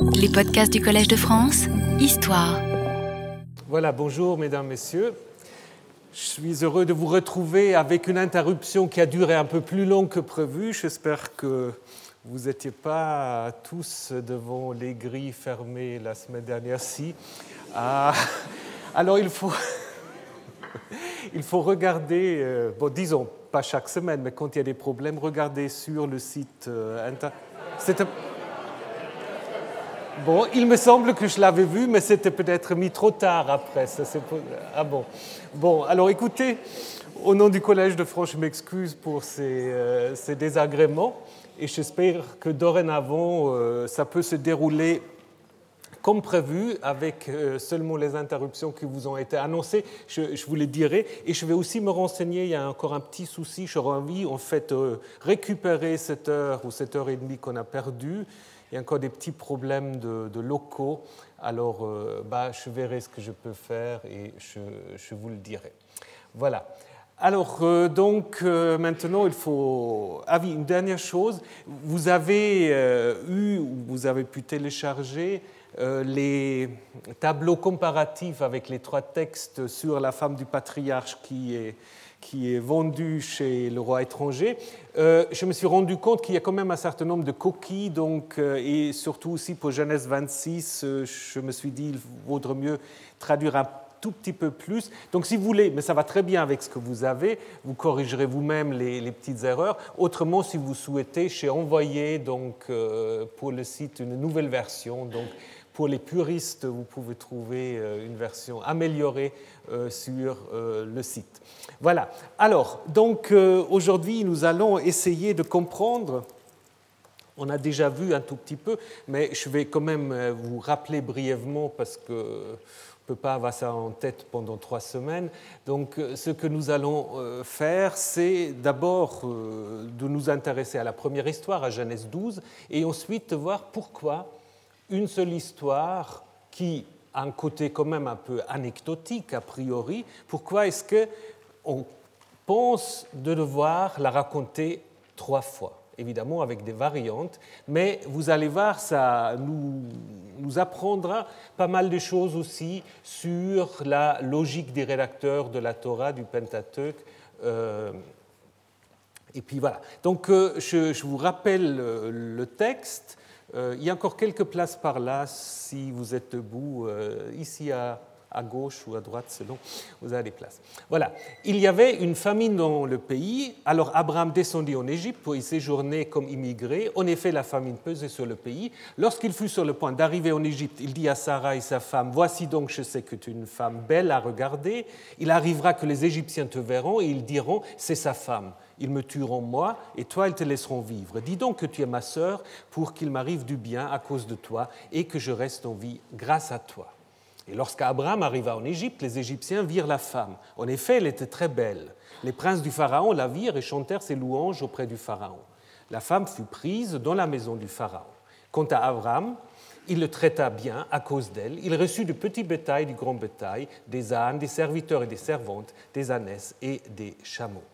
Les podcasts du Collège de France, Histoire. Voilà, bonjour mesdames, messieurs. Je suis heureux de vous retrouver avec une interruption qui a duré un peu plus long que prévu. J'espère que vous n'étiez pas tous devant les grilles fermées la semaine dernière. Si. Ah, alors il faut, il faut regarder, euh, bon disons pas chaque semaine, mais quand il y a des problèmes, regarder sur le site euh. Bon, il me semble que je l'avais vu, mais c'était peut-être mis trop tard après. Ah bon. Bon, alors écoutez, au nom du Collège de France, je m'excuse pour ces, euh, désagréments et j'espère que dorénavant, euh, ça peut se dérouler comme prévu, avec euh, seulement les interruptions qui vous ont été annoncées, je, je, vous les dirai. Et je vais aussi me renseigner, il y a encore un petit souci, j'aurais envie en fait récupérer cette heure ou cette heure et demie qu'on a perdue il y a encore des petits problèmes de, locaux. Alors, euh, bah, je verrai ce que je peux faire et je, vous le dirai. Voilà. Alors, euh, donc, euh, maintenant, il faut. Ah oui, une dernière chose. Vous avez eu, ou vous avez pu télécharger les tableaux comparatifs avec les trois textes sur la femme du patriarche qui est qui est vendu chez le roi étranger, euh, je me suis rendu compte qu'il y a quand même un certain nombre de coquilles, donc, euh, et surtout aussi pour Genèse 26, euh, je me suis dit il vaudrait mieux traduire un tout petit peu plus. Donc si vous voulez, mais ça va très bien avec ce que vous avez, vous corrigerez vous-même les, petites erreurs. Autrement, si vous souhaitez, j'ai envoyé donc, pour le site une nouvelle version. Donc, pour les puristes, vous pouvez trouver une version améliorée sur le site. Voilà. Alors, donc euh, aujourd'hui, nous allons essayer de comprendre. On a déjà vu un tout petit peu, mais je vais quand même euh, vous rappeler brièvement parce que ne peut pas avoir ça en tête pendant trois semaines. Donc, euh, ce que nous allons faire, c'est d'abord de nous intéresser à la première histoire, à Genèse 12, et ensuite voir pourquoi une seule histoire qui a un côté quand même un peu anecdotique a priori, pourquoi est-ce que on pense de devoir la raconter trois fois, évidemment avec des variantes, mais vous allez voir, ça nous, apprendra pas mal de choses aussi sur la logique des rédacteurs de la Torah, du Pentateuch. Euh, et puis voilà. Donc euh, je, vous rappelle le texte. Euh, il y a encore quelques places par là si vous êtes debout, ici à, à gauche ou à droite selon vous avez des places. Voilà. Il y avait une famine dans le pays, alors Abraham descendit en Égypte pour y séjourner comme immigré. En effet, la famine pesait sur le pays. Lorsqu'il fut sur le point d'arriver en Égypte, il dit à Sarah et sa femme Voici donc, je sais que tu es une femme belle à regarder. Il arrivera que les Égyptiens te verront et ils diront C'est sa femme. Ils me tueront moi, et toi, ils te laisseront vivre. Dis donc que tu es ma sœur, pour qu'il m'arrive du bien à cause de toi, et que je reste en vie grâce à toi. Et lorsqu'Abraham arriva en Égypte, les Égyptiens virent la femme. En effet, elle était très belle. Les princes du Pharaon la virent et chantèrent ses louanges auprès du Pharaon. La femme fut prise dans la maison du Pharaon. Quant à Abraham, il le traita bien à cause d'elle. Il reçut du petit bétail, du grand bétail, des ânes, des serviteurs et des servantes, des ânesses et des chameaux.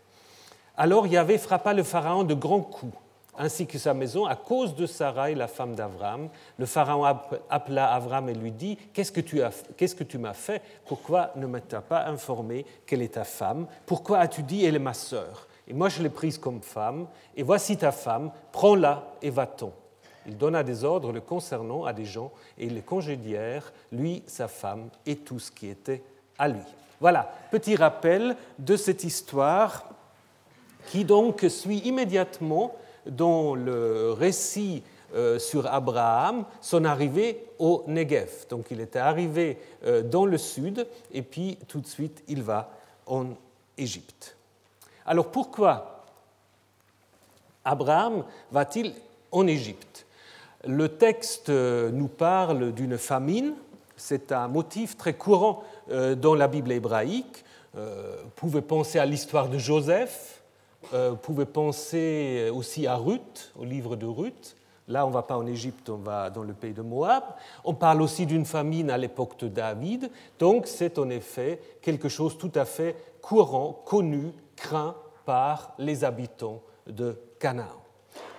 Alors Yahvé frappa le Pharaon de grands coups ainsi que sa maison, à cause de Sarai, la femme d'Avram. Le pharaon appela Avram et lui dit Qu'est-ce que tu, qu'est-ce que tu m'as fait? Pourquoi ne m'as-tu pas informé qu'elle est ta femme? Pourquoi as-tu dit Elle est ma sœur? Et moi je l'ai prise comme femme, et voici ta femme, prends-la et va-t'en. Il donna des ordres le concernant à des gens, et ils les congédièrent, lui, sa femme, et tout ce qui était à lui. Voilà, petit rappel de cette histoire qui donc suit immédiatement dans le récit euh, sur Abraham, son arrivée au Negev. Donc il était arrivé euh, dans le sud et puis tout de suite il va en Égypte. Alors pourquoi Abraham va-t-il en Égypte? Le texte euh, nous parle d'une famine, c'est un motif très courant dans la Bible hébraïque. Vous pouvez penser à l'histoire de Joseph, euh, pouvez penser aussi à Ruth, au livre de Ruth. Là, on ne va pas en Égypte, on va dans le pays de Moab. On parle aussi d'une famine à l'époque de David. Donc, c'est en effet quelque chose tout à fait courant, connu, craint par les habitants de Canaan.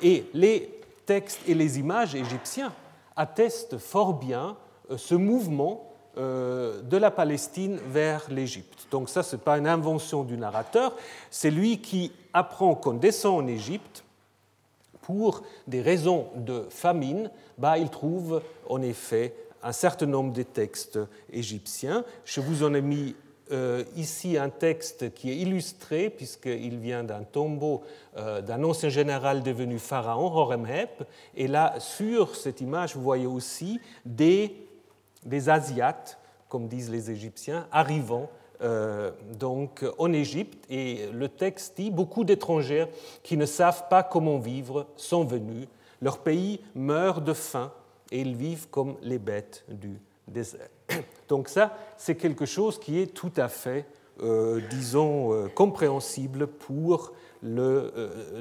Et les textes et les images égyptiens atteste fort bien ce mouvement de la Palestine vers l'Égypte. Donc ça, ce n'est pas une invention du narrateur, c'est lui qui apprend qu'on descend en Égypte pour des raisons de famine, bah, il trouve en effet un certain nombre de textes égyptiens. Je vous en ai mis euh, ici un texte qui est illustré, puisqu'il vient d'un tombeau euh, d'un ancien général devenu pharaon, Horemheb. Et là, sur cette image, vous voyez aussi des, des Asiates, comme disent les Égyptiens, arrivant euh, donc en Égypte. Et le texte dit beaucoup d'étrangers qui ne savent pas comment vivre sont venus. Leur pays meurt de faim et ils vivent comme les bêtes du désert. Donc ça, c'est quelque chose qui est tout à fait, euh, disons, euh, compréhensible pour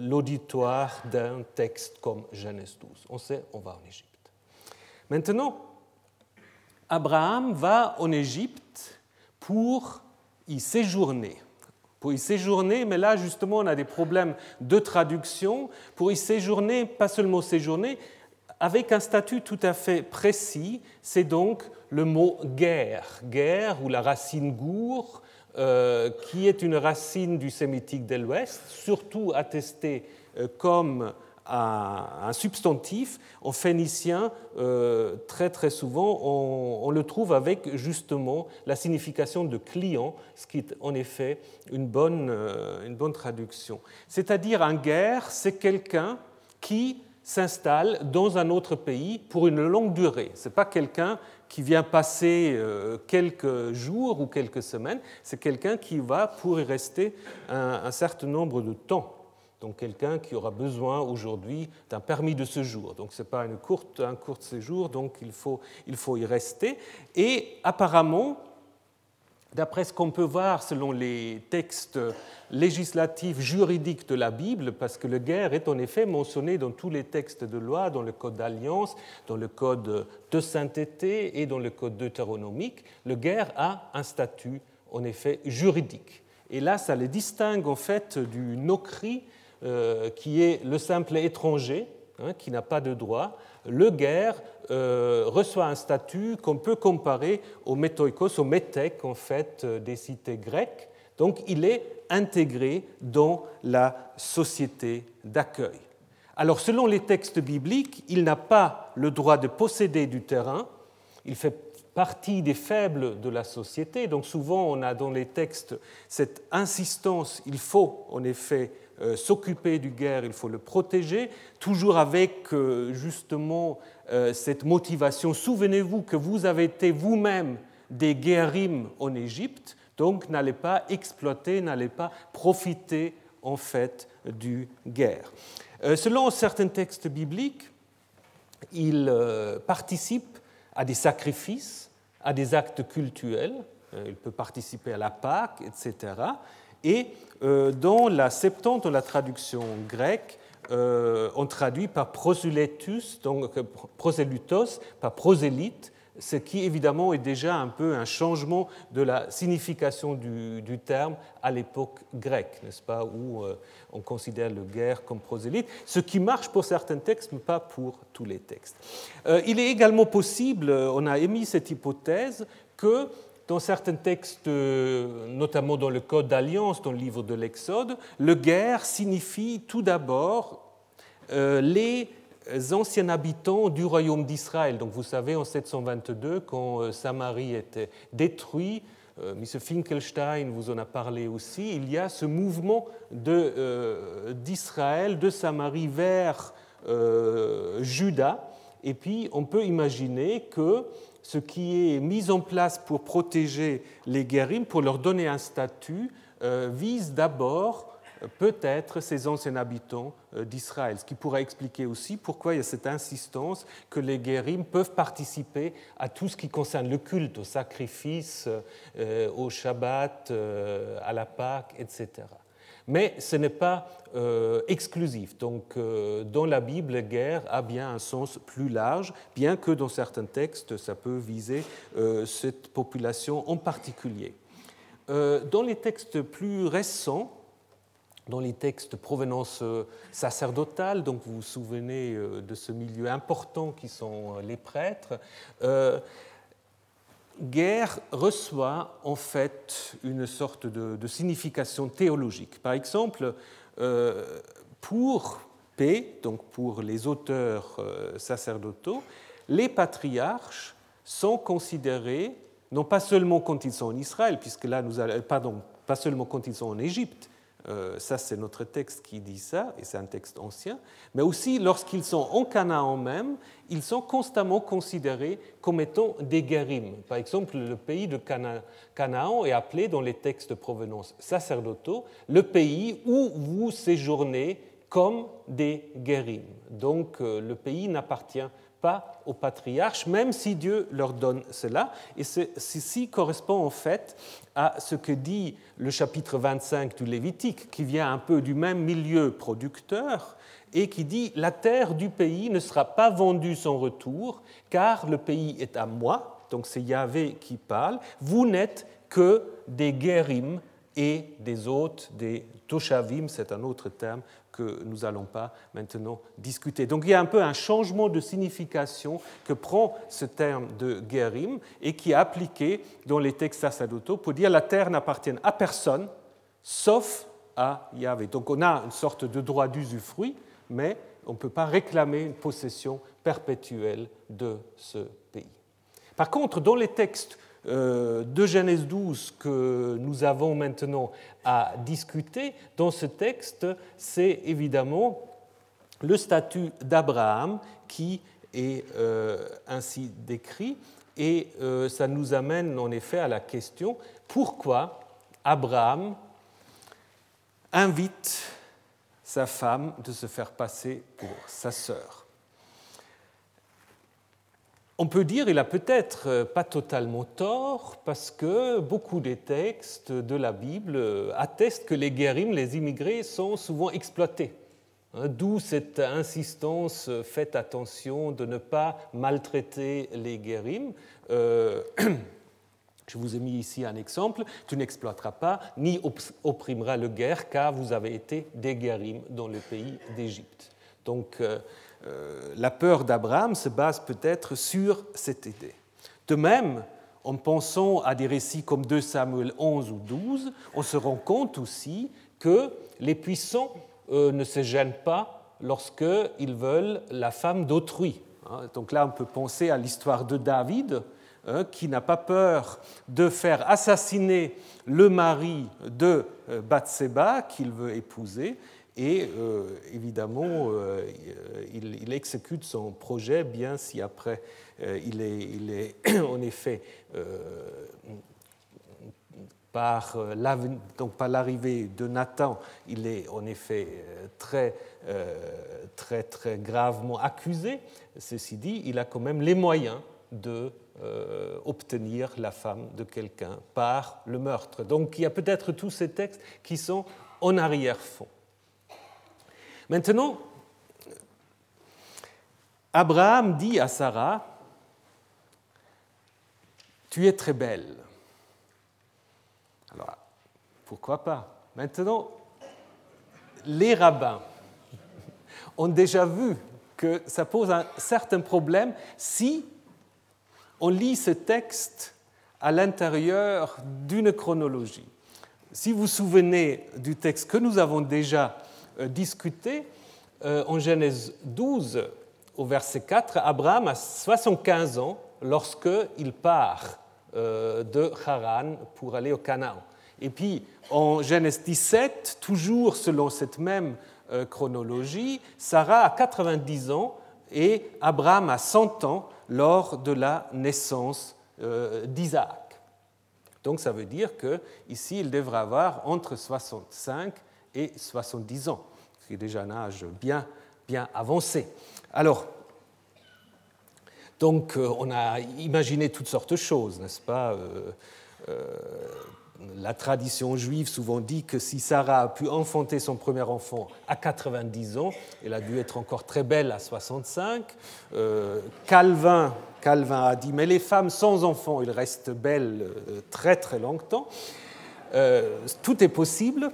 l'auditoire d'un texte comme Genèse 12. On sait, on va en Égypte. Maintenant, Abraham va en Égypte pour y séjourner. Pour y séjourner, mais là justement on a des problèmes de traduction. Pour y séjourner, pas seulement séjourner, avec un statut tout à fait précis, c'est donc le mot guerre, guerre ou la racine gour, euh, qui est une racine du sémitique de l'Ouest, surtout attestée euh, comme un substantif, en phénicien, euh, très très souvent, on, le trouve avec justement la signification de client, ce qui est en effet une bonne, une bonne traduction. C'est-à-dire un guerre, c'est quelqu'un qui s'installe dans un autre pays pour une longue durée. Ce n'est pas quelqu'un qui vient passer euh, quelques jours ou quelques semaines, c'est quelqu'un qui va pour y rester un, certain nombre de temps. Donc quelqu'un qui aura besoin aujourd'hui d'un permis de séjour. Donc ce n'est pas une courte, un court séjour, donc il faut, il faut y rester. Et apparemment, D'après ce qu'on peut voir selon les textes législatifs juridiques de la Bible, parce que le guerre est en effet mentionné dans tous les textes de loi, dans le code d'alliance, dans le code de sainteté et dans le code deutéronomique, le guerre a un statut en effet juridique. Et là, ça le distingue en fait du nokri, euh, qui est le simple étranger, hein, qui n'a pas de droit. Le guerre euh, reçoit un statut qu'on peut comparer au métoïkos, au métèque en fait euh, des cités grecques. Donc il est intégré dans la société d'accueil. Alors selon les textes bibliques, il n'a pas le droit de posséder du terrain, il fait partie des faibles de la société, donc souvent on a dans les textes cette insistance, il faut en effet s'occuper du guerre, il faut le protéger, toujours avec justement euh, cette motivation. Souvenez-vous que vous avez été vous-même des guerrimes en Égypte, donc n'allez pas exploiter, n'allez pas profiter en fait du guerre. Euh, selon certains textes bibliques, il euh, participe à des sacrifices, à des actes cultuels, il peut participer à la Pâque, etc. Et dans la Septante, dans la traduction grecque, euh, on traduit par prosélytus, donc euh, prosélytos, par prosélyte, ce qui évidemment est déjà un peu un changement de la signification du, terme à l'époque grecque, n'est-ce pas, où euh, on considère le guerre comme prosélyte, ce qui marche pour certains textes, mais pas pour tous les textes. il est également possible, on a émis cette hypothèse, que dans certains textes, notamment dans le Code d'alliance, dans le livre de l'Exode, le guerre signifie tout d'abord euh, les anciens habitants du royaume d'Israël. Donc vous savez, en 722, quand euh, Samarie était détruite, euh, M. Finkelstein vous en a parlé aussi, il y a ce mouvement d'Israël, de, de, Samarie vers Juda. Et puis on peut imaginer que ce qui est mis en place pour protéger les guérims, pour leur donner un statut, euh, vise d'abord euh, peut-être ces anciens habitants euh, d'Israël, ce qui pourrait expliquer aussi pourquoi il y a cette insistance que les guérims peuvent participer à tout ce qui concerne le culte, au sacrifice, au Shabbat, à la Pâque, etc mais ce n'est pas euh, exclusif. Donc, euh, dans la Bible, guerre a bien un sens plus large, bien que dans certains textes, ça peut viser euh, cette population en particulier. dans les textes plus récents, dans les textes provenance sacerdotale, donc vous vous souvenez de ce milieu important qui sont les prêtres, guerre reçoit en fait une sorte de, signification théologique. Par exemple, euh, pour P, donc pour les auteurs euh, sacerdotaux, les patriarches sont considérés, non pas seulement quand ils sont en Israël, puisque là nous allons, pardon, pas seulement quand ils sont en Égypte, euh, ça c'est notre texte qui dit ça, et c'est un texte ancien, mais aussi lorsqu'ils sont en Canaan même, ils sont constamment considérés comme étant des guérimes. Par exemple, le pays de Canaan est appelé dans les textes de provenance sacerdotaux le pays où vous séjournez comme des guérimes. Donc euh, le pays n'appartient pas aux patriarches, même si Dieu leur donne cela. Et ceci correspond en fait à ce que dit le chapitre 25 du Lévitique, qui vient un peu du même milieu producteur, et qui dit La terre du pays ne sera pas vendue sans retour, car le pays est à moi. Donc c'est Yahvé qui parle. Vous n'êtes que des guérims et des hôtes, des toshavim, c'est un autre terme que nous n'allons pas maintenant discuter. Donc il y a un peu un changement de signification que prend ce terme de guérim et qui est appliqué dans les textes sacerdotaux pour dire la terre n'appartient à personne sauf à Yahvé. Donc on a une sorte de droit d'usufruit, mais on ne peut pas réclamer une possession perpétuelle de ce pays. Par contre, dans les textes de Genèse 12 que nous avons maintenant à discuter dans ce texte, c'est évidemment le statut d'Abraham qui est euh, ainsi décrit. Et euh, ça nous amène en effet à la question pourquoi Abraham invite sa femme de se faire passer pour sa sœur? On peut dire qu'il a peut-être euh, pas totalement tort parce que beaucoup des textes de la Bible euh, attestent que les guérims, les immigrés, sont souvent exploités. Hein, d'où cette insistance, euh, faites attention de ne pas maltraiter les guérims. je vous ai mis ici un exemple. Tu n'exploiteras pas ni opprimeras le guerre car vous avez été des guérims dans le pays d'Égypte. Donc, la peur d'Abraham se base peut-être sur cette idée. De même, en pensant à des récits comme 2 Samuel 11 ou 12, on se rend compte aussi que les puissants euh, ne se gênent pas lorsqu'ils veulent la femme d'autrui. Hein. Donc là, on peut penser à l'histoire de David, hein, qui n'a pas peur de faire assassiner le mari de euh, Bathseba qu'il veut épouser, et euh, évidemment, euh, il, exécute son projet, bien si après euh, il, est, en effet par l'arrivée de Nathan, il est en effet très, très, très gravement accusé. Ceci dit, il a quand même les moyens de obtenir la femme de quelqu'un par le meurtre. Donc il y a peut-être tous ces textes qui sont en arrière-fond. Maintenant, Abraham dit à Sarah, tu es très belle. Alors, pourquoi pas? Maintenant, les rabbins ont déjà vu que ça pose un certain problème si on lit ce texte à l'intérieur d'une chronologie. Si vous vous souvenez du texte que nous avons déjà discuté euh, en Genèse 12 au verset 4. Abraham a 75 ans lorsqu'il part euh, de Haran pour aller au Canaan. Et puis en Genèse 17, toujours selon cette même chronologie, Sarah a 90 ans et Abraham a 100 ans lors de la naissance d'Isaac. Donc ça veut dire qu'ici, il devrait avoir entre 65 et 70 ans, ce qui est déjà un âge bien, bien avancé. Alors, donc euh, on a imaginé toutes sortes de choses, n'est-ce pas euh, euh, La tradition juive souvent dit que si Sarah a pu enfanter son premier enfant à 90 ans, elle a dû être encore très belle à 65. Calvin, Calvin a dit, mais les femmes sans enfants, elles restent belles très très longtemps. Tout est possible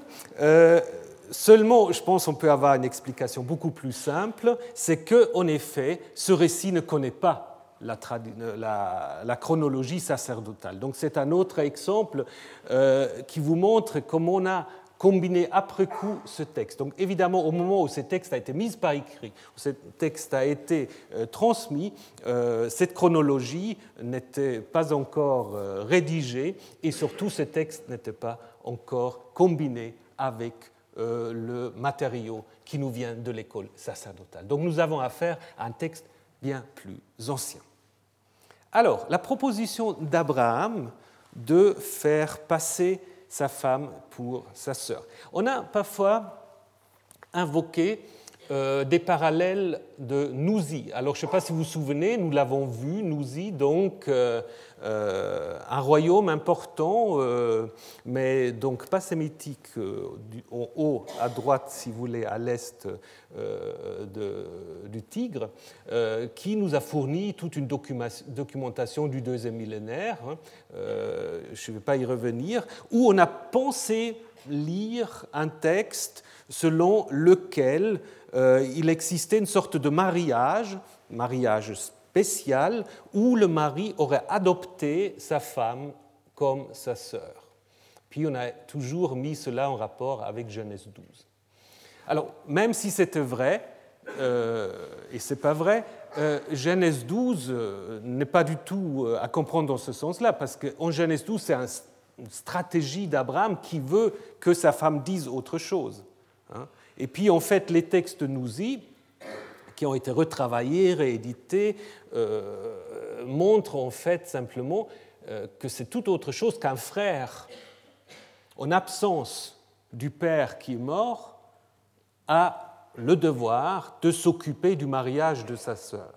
seulement, je pense qu'on peut avoir une explication beaucoup plus simple, c'est qu'en effet, ce récit ne connaît pas la, la, chronologie sacerdotale. Donc c'est un autre exemple euh, qui vous montre comment on a combiné après coup ce texte. Donc évidemment, au moment où ce texte a été mis par écrit, où ce texte a été euh, transmis, euh, cette chronologie n'était pas encore rédigée et surtout ce texte n'était pas encore combiné avec le matériau qui nous vient de l'école sacerdotale. Donc nous avons affaire à un texte bien plus ancien. Alors, la proposition d'Abraham de faire passer sa femme pour sa sœur. On a parfois invoqué euh, des parallèles de Nouzi. Alors, je ne sais pas si vous vous souvenez, nous l'avons vu, Nouzi, donc euh, euh, un royaume important, mais donc pas sémitique, en haut à droite, si vous voulez, à l'est du Tigre, qui nous a fourni toute une documentation du deuxième millénaire. Hein. je ne vais pas y revenir, où on a pensé lire un texte selon lequel euh, il existait une sorte de mariage, mariage spécial, où le mari aurait adopté sa femme comme sa sœur. Puis on a toujours mis cela en rapport avec Genèse 12. Alors, même si c'était vrai, euh, et c'est pas vrai, euh, Genèse 12 n'est pas du tout à comprendre dans ce sens-là, parce qu'en Genèse 12, c'est une stratégie d'Abraham qui veut que sa femme dise autre chose. Hein. Et puis, en fait, les textes Nouzi, qui ont été retravaillés, réédités, euh, montrent en fait simplement euh, que c'est tout autre chose qu'un frère, en absence du père qui est mort, a le devoir de s'occuper du mariage de sa sœur.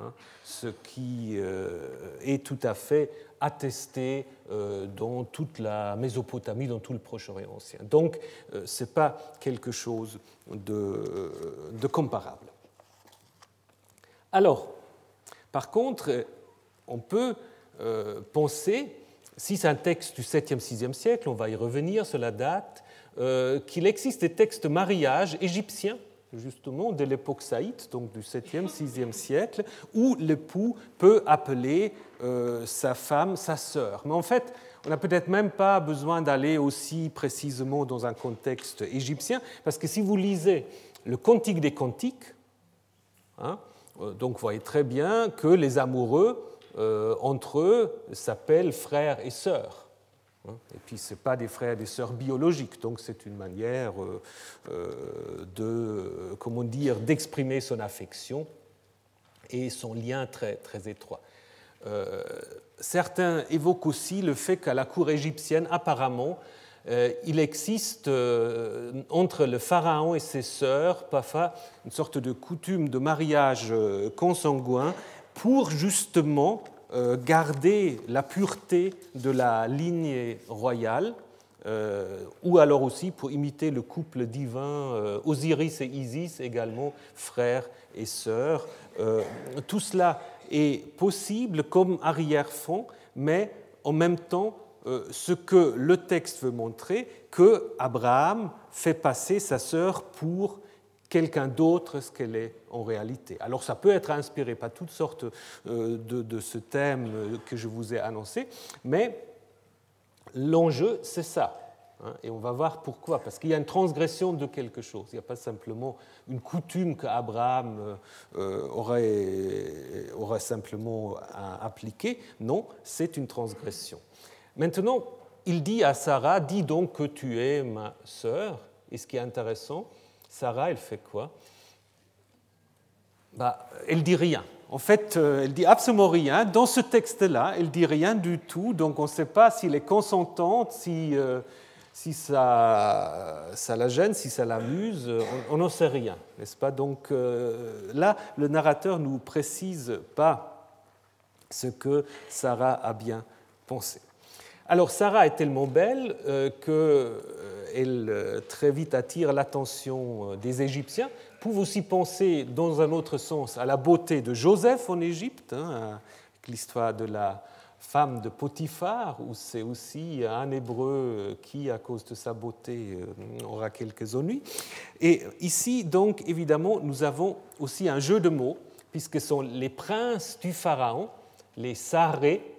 Hein, ce qui euh, est tout à fait attesté euh, dans toute la Mésopotamie, dans tout le Proche-Orient ancien. Donc, euh, ce n'est pas quelque chose de, comparable. Alors, par contre, on peut penser, si c'est un texte du 7e, 6e siècle, on va y revenir sur la date, qu'il existe des textes mariage égyptiens justement de l'époque saïte, donc du 7e, 6e siècle, où l'époux peut appeler euh, sa femme sa sœur. Mais en fait, on n'a peut-être même pas besoin d'aller aussi précisément dans un contexte égyptien, parce que si vous lisez le Cantique des Cantiques, hein, euh, donc vous voyez très bien que les amoureux, euh, entre eux, s'appellent frères et sœurs. Hein. Et puis, ce pas des frères et des sœurs biologiques, donc c'est une manière euh, euh, de, comment dire, d'exprimer son affection et son lien très, très étroit. Euh, certains évoquent aussi le fait qu'à la cour égyptienne, apparemment, il existe entre le pharaon et ses sœurs parfois une sorte de coutume de mariage consanguin pour justement euh, garder la pureté de la lignée royale, euh, ou alors aussi pour imiter le couple divin euh, Osiris et Isis, également frères et sœurs. tout cela est possible comme arrière-fond, mais en même temps, ce que le texte veut montrer, que Abraham fait passer sa sœur pour quelqu'un d'autre ce qu'elle est en réalité? Alors ça peut être inspiré par toutes sortes euh, de, ce thème que je vous ai annoncé, mais l'enjeu, c'est ça. Hein, et on va voir pourquoi. Parce qu'il y a une transgression de quelque chose. Il n'y a pas simplement une coutume qu'Abraham euh, aurait, aurait simplement appliquée. Non, c'est une transgression. Maintenant, il dit à Sarah, dis donc que tu es ma sœur. Et ce qui est intéressant, Sarah, elle fait quoi? Bah, Elle dit rien. En fait, euh, elle dit absolument rien. Dans ce texte-là, elle dit rien du tout. Donc, on ne sait pas s'il est consentante, si, euh, ça, la gêne, si ça l'amuse. On n'en sait rien, n'est-ce pas? Donc, euh, là, le narrateur ne nous précise pas ce que Sarah a bien pensé. Alors, Sarah est tellement belle que elle euh, très vite attire l'attention euh, des Égyptiens, pouvez aussi penser dans un autre sens à la beauté de Joseph en Égypte, hein, avec l'histoire de la femme de Potiphar, où c'est aussi un hébreu qui, à cause de sa beauté, aura quelques ennuis. Et ici, donc, évidemment, nous avons aussi un jeu de mots, puisque ce sont les princes du Pharaon, les Sarés,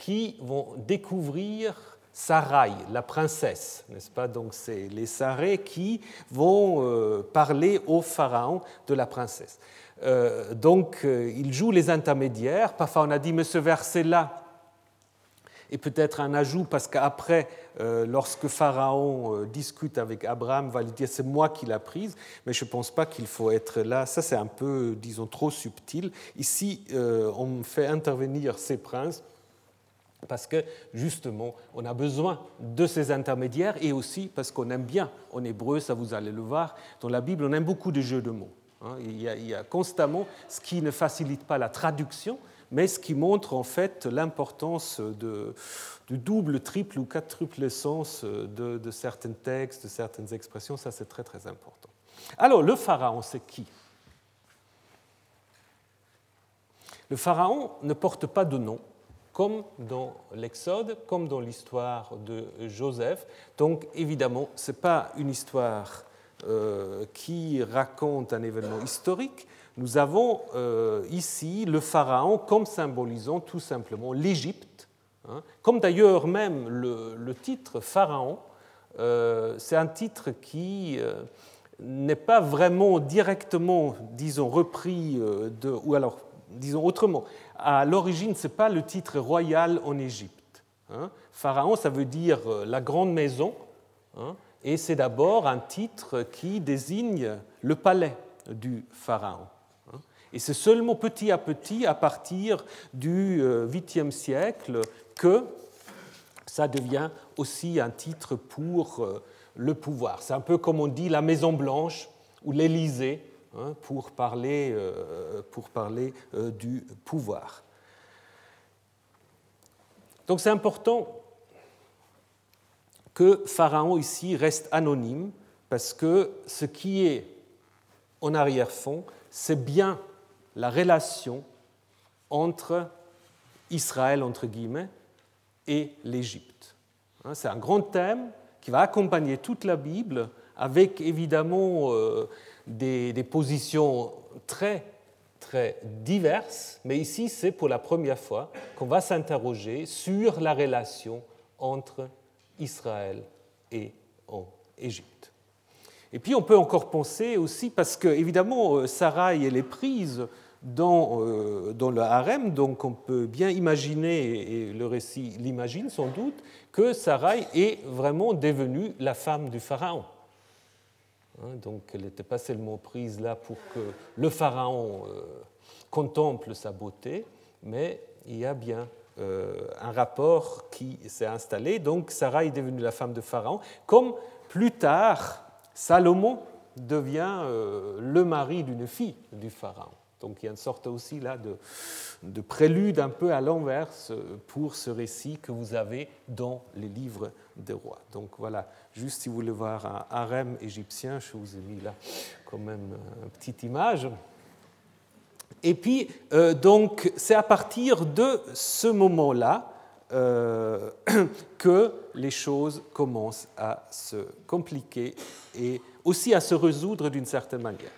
qui vont découvrir Sarai, la princesse, n'est-ce pas? Donc c'est les Sarés qui vont euh, parler au pharaon de la princesse. Euh, donc euh, ils jouent les intermédiaires. Parfois on a dit mais ce verset-là et peut-être un ajout parce qu'après, lorsque Pharaon discute avec Abraham, va lui dire c'est moi qui l'a prise, mais je ne pense pas qu'il faut être là. Ça c'est un peu, disons, trop subtil. Ici, on fait intervenir ces princes parce que justement, on a besoin de ces intermédiaires et aussi parce qu'on aime bien, en hébreu, ça vous allez le voir, dans la Bible, on aime beaucoup de jeux de mots. Hein. Il y, a, constamment ce qui ne facilite pas la traduction, mais ce qui montre en fait l'importance du double, triple ou quadruple sens de, de certains textes, de certaines expressions. Ça, c'est très très important. Alors, le pharaon, c'est qui? Le pharaon ne porte pas de nom comme dans l'Exode, comme dans l'histoire de Joseph. Donc évidemment, ce n'est pas une histoire euh, qui raconte un événement historique. Nous avons euh, ici le Pharaon comme symbolisant tout simplement l'Égypte, hein. comme d'ailleurs même le, titre Pharaon, euh, c'est un titre qui n'est pas vraiment directement, disons, repris de, ou alors, disons autrement, à l'origine, ce n'est pas le titre royal en Égypte. Hein. Pharaon, ça veut dire euh, la grande maison, hein, et c'est d'abord un titre qui désigne le palais du Pharaon. Hein. Et c'est seulement petit à petit, à partir du 8e euh, siècle, que ça devient aussi un titre pour euh, le pouvoir. C'est un peu comme on dit la Maison Blanche ou l'Élysée Hein, pour parler, euh, pour parler euh, du pouvoir. Donc c'est important que Pharaon ici reste anonyme parce que ce qui est en arrière-fond, c'est bien la relation entre Israël, entre guillemets, et l'Égypte. Hein, c'est un grand thème qui va accompagner toute la Bible avec évidemment des, positions très, très diverses, mais ici, c'est pour la première fois qu'on va s'interroger sur la relation entre Israël et en Égypte. Et puis on peut encore penser aussi, parce que évidemment, euh, Sarai, elle est prise dans, euh, dans le harem, donc on peut bien imaginer, et le récit l'imagine sans doute, que Sarai est vraiment devenue la femme du pharaon. Hein, donc elle n'était pas seulement prise là pour que le pharaon euh, contemple sa beauté, mais il y a bien euh, un rapport qui s'est installé. Donc Sarah est devenue la femme de pharaon, comme plus tard Salomon devient euh, le mari d'une fille du pharaon. Donc il y a une sorte aussi là de, prélude un peu à l'inverse pour ce récit que vous avez dans les livres des rois. Donc voilà, juste si vous voulez voir un harem égyptien, je vous ai mis là quand même une petite image. Et puis, euh, donc, c'est à partir de ce moment-là euh, que les choses commencent à se compliquer et aussi à se résoudre d'une certaine manière.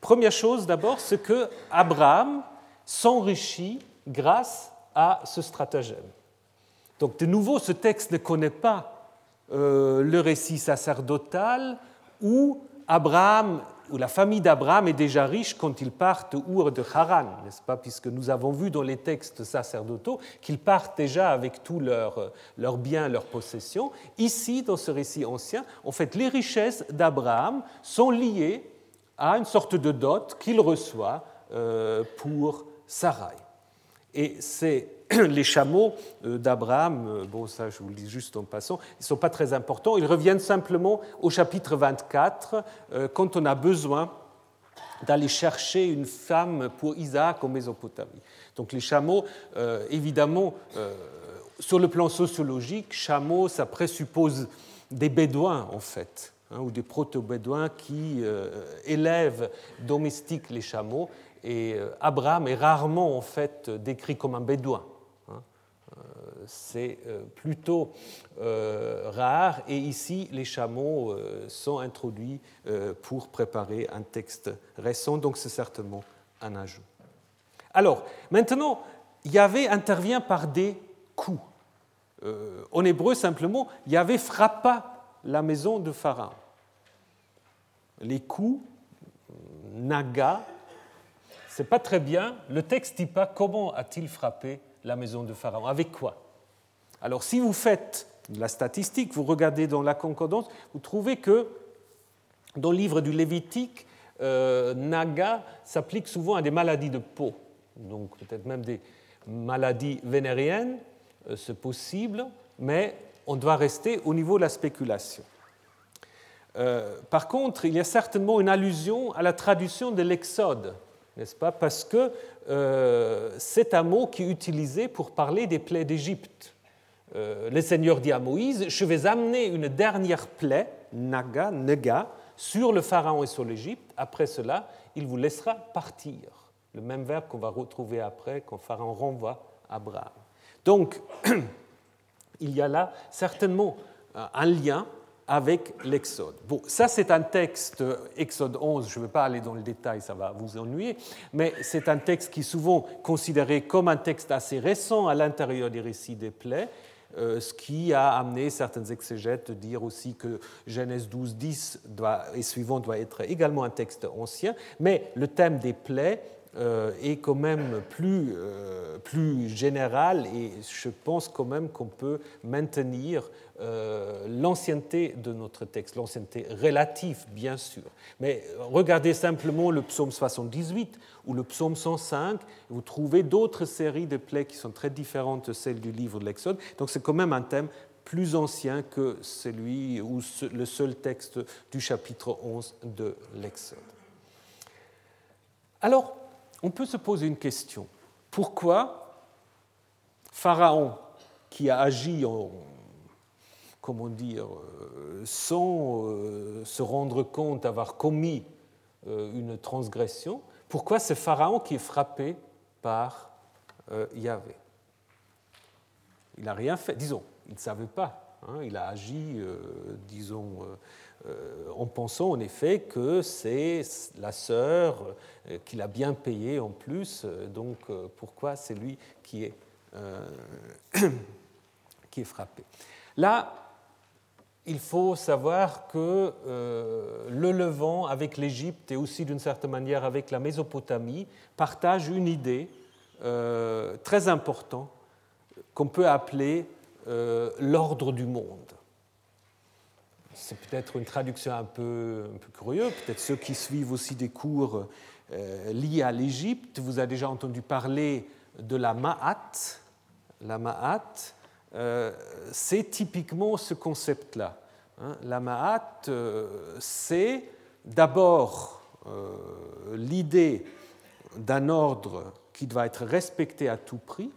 Première chose d'abord, c'est que Abraham s'enrichit grâce à ce stratagème. Donc de nouveau, ce texte ne connaît pas euh, le récit sacerdotal où Abraham ou la famille d'Abraham est déjà riche quand ils partent Our de Haran, n'est-ce pas Puisque nous avons vu dans les textes sacerdotaux qu'ils partent déjà avec tous leurs leur biens, leurs possessions. Ici, dans ce récit ancien, en fait, les richesses d'Abraham sont liées à une sorte de dot qu'il reçoit euh, pour Sarai. Et c'est les chameaux euh, d'Abraham, euh, bon ça je vous le dis juste en passant, ils ne sont pas très importants, ils reviennent simplement au chapitre 24 quand on a besoin d'aller chercher une femme pour Isaac en Mésopotamie. Donc les chameaux, évidemment, sur le plan sociologique, chameaux, ça présuppose des bédouins en fait. Hein, ou des proto-bédouins qui euh, élèvent, domestiquent les chameaux. Et euh, Abraham est rarement en fait décrit comme un bédouin. Hein. Euh, c'est plutôt rare. Et ici, les chameaux sont introduits pour préparer un texte récent, donc c'est certainement un ajout. Alors, maintenant, Yahvé intervient par des coups. en hébreu, simplement, Yahvé frappa la maison de Pharaon. Les coups, naga, c'est pas très bien. Le texte dit pas comment a-t-il frappé la maison de Pharaon, avec quoi? Alors si vous faites la statistique, vous regardez dans la concordance, vous trouvez que dans le livre du Lévitique, euh, naga s'applique souvent à des maladies de peau, donc peut-être même des maladies vénériennes, euh, c'est possible, mais on doit rester au niveau de la spéculation. Euh, par contre, il y a certainement une allusion à la traduction de l'Exode, n'est-ce pas Parce que euh, c'est un mot qui est utilisé pour parler des plaies d'Égypte. Euh, le Seigneur dit à Moïse Je vais amener une dernière plaie, naga, nega, sur le Pharaon et sur l'Égypte. Après cela, il vous laissera partir. Le même verbe qu'on va retrouver après quand Pharaon renvoie Abraham. Donc, il y a là certainement un lien avec l'Exode. Bon, ça c'est un texte, Exode 11, je ne vais pas aller dans le détail, ça va vous ennuyer, mais c'est un texte qui est souvent considéré comme un texte assez récent à l'intérieur des récits des plaies, euh, ce qui a amené certaines exégètes de dire aussi que Genèse 12, 10 doit, et suivant doit être également un texte ancien, mais le thème des plaies est quand même plus, euh, plus général et je pense quand même qu'on peut maintenir euh, l'ancienneté de notre texte, l'ancienneté relative bien sûr. Mais regardez simplement le psaume 78 ou le psaume 105, vous trouvez d'autres séries de plaies qui sont très différentes de celles du livre de l'Exode. Donc c'est quand même un thème plus ancien que celui ou le seul texte du chapitre 11 de l'Exode. Alors, on peut se poser une question. Pourquoi Pharaon, qui a agi en, comment dire, euh, sans euh, se rendre compte d'avoir commis euh, une transgression, pourquoi c'est Pharaon qui est frappé par Yahvé? Il n'a rien fait, disons, il ne savait pas. Hein, il a agi, disons, en pensant en effet que c'est la sœur euh, qu'il a bien payée en plus, euh, donc pourquoi c'est lui qui est, qui est frappé. Là, il faut savoir que le Levant avec l'Égypte et aussi d'une certaine manière avec la Mésopotamie partagent une idée très importante qu'on peut appeler l'ordre du monde c'est peut-être une traduction un peu, un peu curieuse, peut-être ceux qui suivent aussi des cours euh, liés à l'Égypte, vous avez déjà entendu parler de la Ma'at. La Ma'at, euh, c'est typiquement ce concept-là. Hein. La Ma'at, euh, c'est d'abord l'idée d'un ordre qui doit être respecté à tout prix.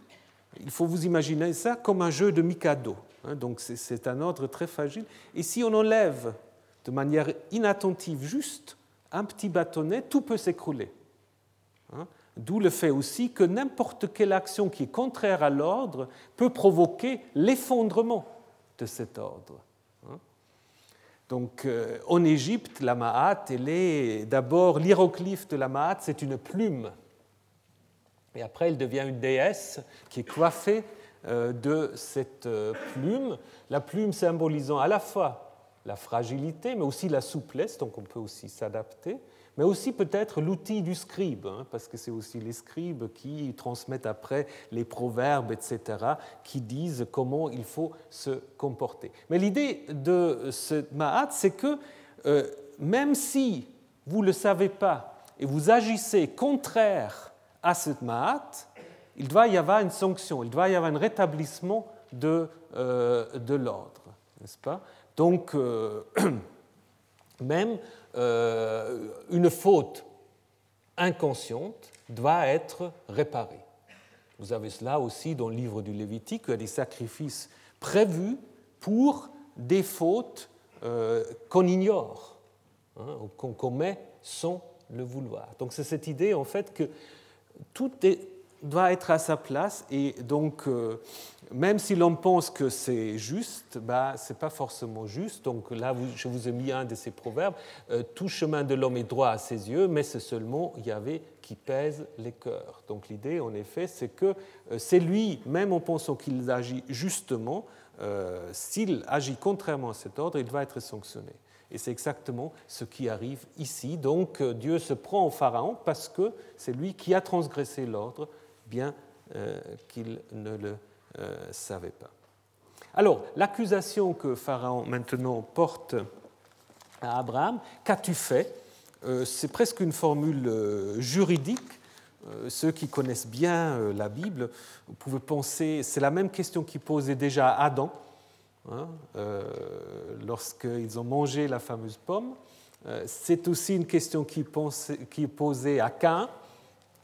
Il faut vous imaginer ça comme un jeu de Mikado. Hein, donc c'est un ordre très fragile. Et si on enlève de manière inattentive juste un petit bâtonnet, tout peut s'écrouler. Hein. D'où le fait aussi que n'importe quelle action qui est contraire à l'ordre peut provoquer l'effondrement de cet ordre. Hein. Donc euh, en Égypte, la Ma'at, elle est d'abord l'hiéroglyphe de la Ma'at, c'est une plume. Et après, elle devient une déesse qui est coiffée de cette euh, plume, la plume symbolisant à la fois la fragilité, mais aussi la souplesse, donc on peut aussi s'adapter, mais aussi peut-être l'outil du scribe, hein, parce que c'est aussi les scribes qui transmettent après les proverbes, etc., qui disent comment il faut se comporter. Mais l'idée de ce Mahat, c'est que euh, même si vous ne le savez pas et vous agissez contraire à ce Mahat, il doit y avoir une sanction, il doit y avoir un rétablissement de, euh, de l'ordre, n'est-ce pas? Donc, euh, même euh, une faute inconsciente doit être réparée. Vous avez cela aussi dans le livre du Lévitique, il y a des sacrifices prévus pour des fautes qu'on ignore, hein, qu'on commet sans le vouloir. Donc c'est cette idée en fait que tout est doit être à sa place et donc même si l'on pense que c'est juste, bah, ce n'est pas forcément juste. Donc là, je vous ai mis un de ces proverbes. tout chemin de l'homme est droit à ses yeux, mais c'est seulement Yahvé qui pèse les cœurs. Donc l'idée, en effet, c'est que c'est lui, même en pensant qu'il agit justement, s'il agit contrairement à cet ordre, il va être sanctionné. Et c'est exactement ce qui arrive ici. Donc euh, Dieu se prend au Pharaon parce que c'est lui qui a transgressé l'ordre, bien euh, qu'il ne le euh, savait pas. Alors, l'accusation que Pharaon maintenant porte à Abraham, qu'as-tu fait? C'est presque une formule juridique. Ceux qui connaissent bien la Bible, vous pouvez penser, c'est la même question qui posait déjà à Adam Hein, euh, lorsqu'ils ont mangé la fameuse pomme. Euh, c'est aussi une question qui, posée à Cain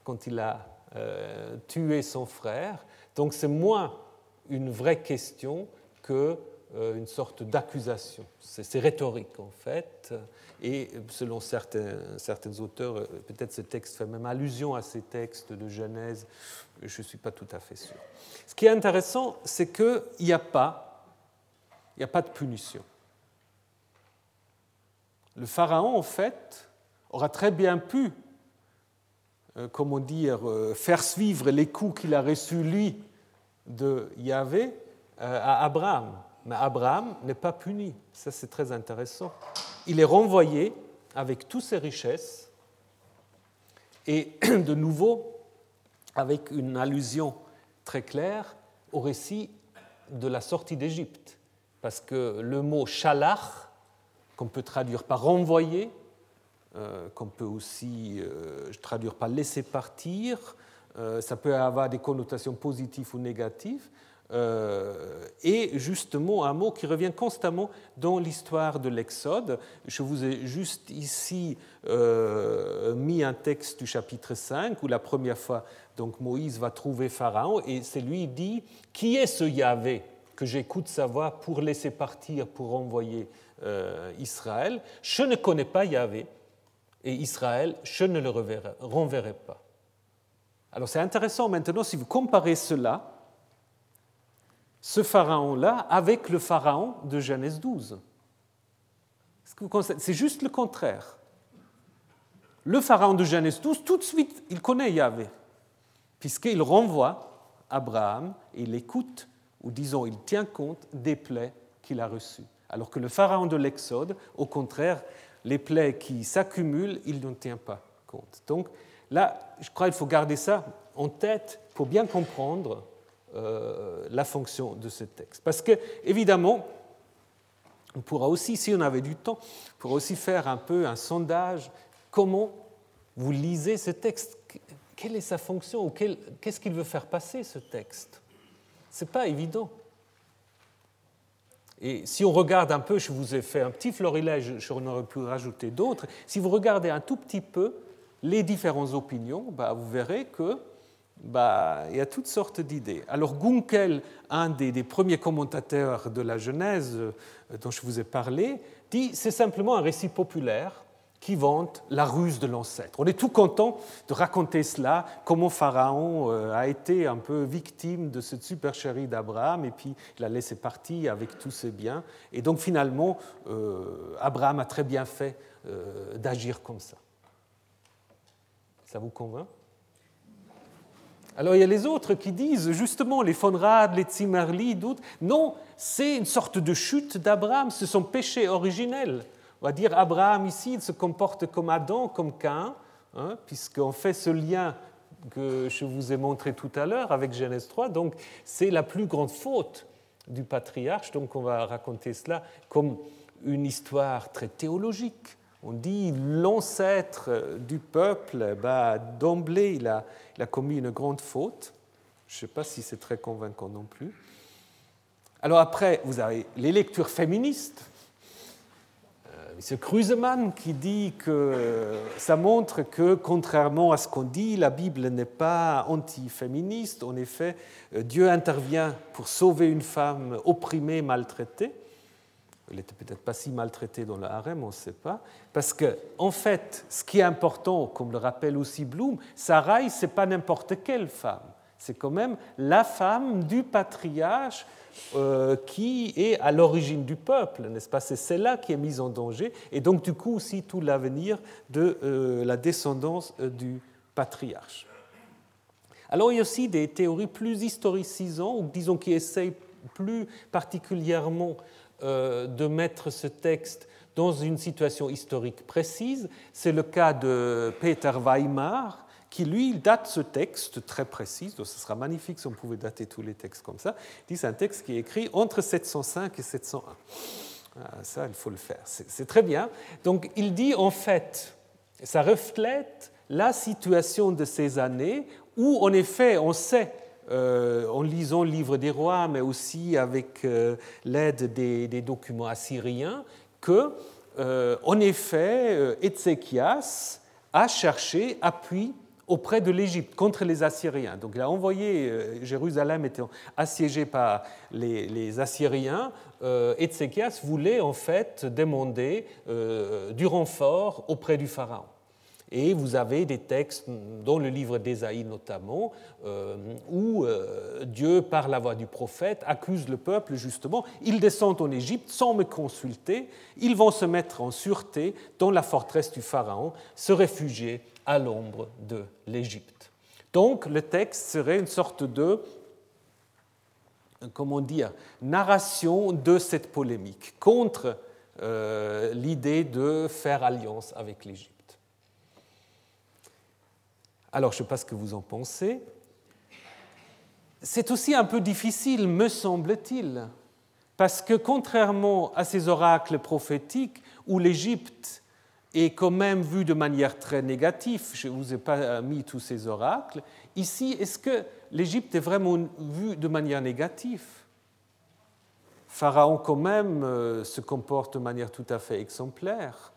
quand il a euh, tué son frère. Donc c'est moins une vraie question que une sorte d'accusation. C'est rhétorique en fait, et selon certains, auteurs, peut-être ce texte fait même allusion à ces textes de Genèse, je ne suis pas tout à fait sûr. Ce qui est intéressant, c'est qu'il n'y a pas de punition. Le pharaon, en fait, aura très bien pu, euh, comment dire, euh, faire suivre les coups qu'il a reçus, lui, de Yahvé euh, à Abraham. Mais Abraham n'est pas puni. Ça, c'est très intéressant. Il est renvoyé avec toutes ses richesses et de nouveau avec une allusion très claire au récit de la sortie d'Égypte parce que le mot shalach, qu'on peut traduire par renvoyer, euh, qu'on peut aussi euh, traduire par laisser partir, euh, ça peut avoir des connotations positives ou négatives, et justement un mot qui revient constamment dans l'histoire de l'Exode. Je vous ai juste ici mis un texte du chapitre 5 où la première fois donc Moïse va trouver Pharaon et c'est lui dit qui est ce Yahvé que j'écoute sa voix pour laisser partir, pour envoyer euh, Israël? Je ne connais pas Yahvé, et Israël, je ne le renverrai pas. Alors c'est intéressant maintenant si vous comparez cela, ce pharaon-là, avec le pharaon de Genèse 12. C'est juste le contraire. Le pharaon de Genèse 12, tout de suite, il connaît Yahvé, puisqu'il renvoie Abraham et il écoute ou disons, il tient compte des plaies qu'il a reçues. Alors que le pharaon de l'Exode, au contraire, les plaies qui s'accumulent, il n'en tient pas compte. Donc là, je crois qu'il faut garder ça en tête pour bien comprendre euh, la fonction de ce texte. Parce que, évidemment, on pourra aussi, si on avait du temps, on pourra aussi faire un peu un sondage. Comment vous lisez ce texte? Quelle est sa fonction Qu'est-ce qu'il veut faire passer, ce texte? Ce n'est pas évident. Et si on regarde un peu, je vous ai fait un petit florilège, j'en pu rajouter d'autres, si vous regardez un tout petit peu les différentes opinions, bah, vous verrez que bah, il y a toutes sortes d'idées. Alors Gunkel, un des, des, premiers commentateurs de la Genèse euh, dont je vous ai parlé, dit c'est simplement un récit populaire qui vante la ruse de l'ancêtre. On est tout content de raconter cela, comment Pharaon euh, a été un peu victime de cette supercherie d'Abraham, et puis il a laissé partir avec tous ses biens. Et donc finalement, euh, Abraham a très bien fait euh, d'agir comme ça. Ça vous convainc? Alors il y a les autres qui disent justement les Fonrad, les Tzimmerli, d'autres. Non, c'est une sorte de chute d'Abraham, c'est son péché originel. On va dire Abraham ici, il se comporte comme Adam, comme Cain, hein, puisqu'on fait ce lien que je vous ai montré tout à l'heure avec Genèse 3. Donc c'est la plus grande faute du patriarche. Donc on va raconter cela comme une histoire très théologique. On dit l'ancêtre du peuple, bah, d'emblée, il a commis une grande faute. Je ne sais pas si c'est très convaincant non plus. Alors après, vous avez les lectures féministes M. Krusemann qui dit que ça montre que, contrairement à ce qu'on dit, la Bible n'est pas anti-féministe. En effet, Dieu intervient pour sauver une femme opprimée, maltraitée. Elle n'était peut-être pas si maltraitée dans le harem, on ne sait pas. Parce que, en fait, ce qui est important, comme le rappelle aussi Bloom, Sarai, ce n'est pas n'importe quelle femme. C'est quand même la femme du patriarche euh, qui est à l'origine du peuple, n'est-ce pas? C'est celle-là qui est mise en danger, et donc du coup aussi tout l'avenir de euh, la descendance euh, du patriarche. Alors il y a aussi des théories plus historicisantes, ou disons qui essayent plus particulièrement de mettre ce texte dans une situation historique précise. C'est le cas de Peter Weimar, qui lui date ce texte très précis, donc ce sera magnifique si on pouvait dater tous les textes comme ça. Dit c'est un texte qui est écrit entre 705 et 701. Ah, ça, il faut le faire. C'est très bien. Donc il dit en fait, ça reflète la situation de ces années où en effet on sait euh, en lisant le livre des rois, mais aussi avec euh, l'aide des, documents assyriens, que, euh, en effet, Ézéchias a cherché appui auprès de l'Égypte contre les Assyriens. Donc il a envoyé, euh, Jérusalem étant assiégée par les, Assyriens, euh, Ézéchias voulait en fait demander euh, du renfort auprès du Pharaon. Et vous avez des textes, dans le livre d'Ésaïe notamment, où Dieu, par la voix du prophète, accuse le peuple justement. Ils descendent en Égypte sans me consulter, ils vont se mettre en sûreté dans la forteresse du Pharaon, se réfugier à l'ombre de l'Égypte. Donc le texte serait une sorte de, comment dire, narration de cette polémique contre euh, l'idée de faire alliance avec l'Égypte. Alors je ne sais pas ce que vous en pensez. C'est aussi un peu difficile, me semble-t-il, parce que contrairement à ces oracles prophétiques où l'Égypte est quand même vu de manière très négative. Je ne vous ai pas mis tous ces oracles. Ici, est-ce que l'Égypte est vraiment vue de manière négative? Pharaon, quand même, euh, se comporte de manière tout à fait exemplaire.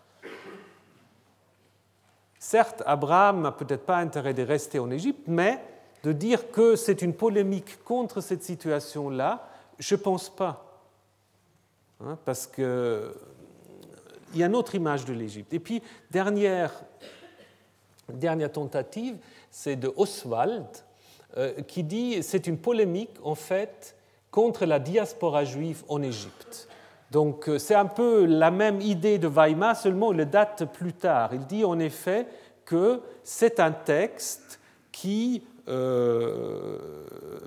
Certes, Abraham n'a peut-être pas intérêt de rester en Égypte, mais de dire que c'est une polémique contre cette situation-là, je ne pense pas. Hein, parce que il y a une autre image de l'Égypte. Et puis, dernière, dernière tentative, c'est de Oswald, euh, qui dit c'est une polémique, en fait, contre la diaspora juive en Égypte. Donc, euh, c'est un peu la même idée de Weimar, seulement il le date plus tard. Il dit en effet que c'est un texte qui euh,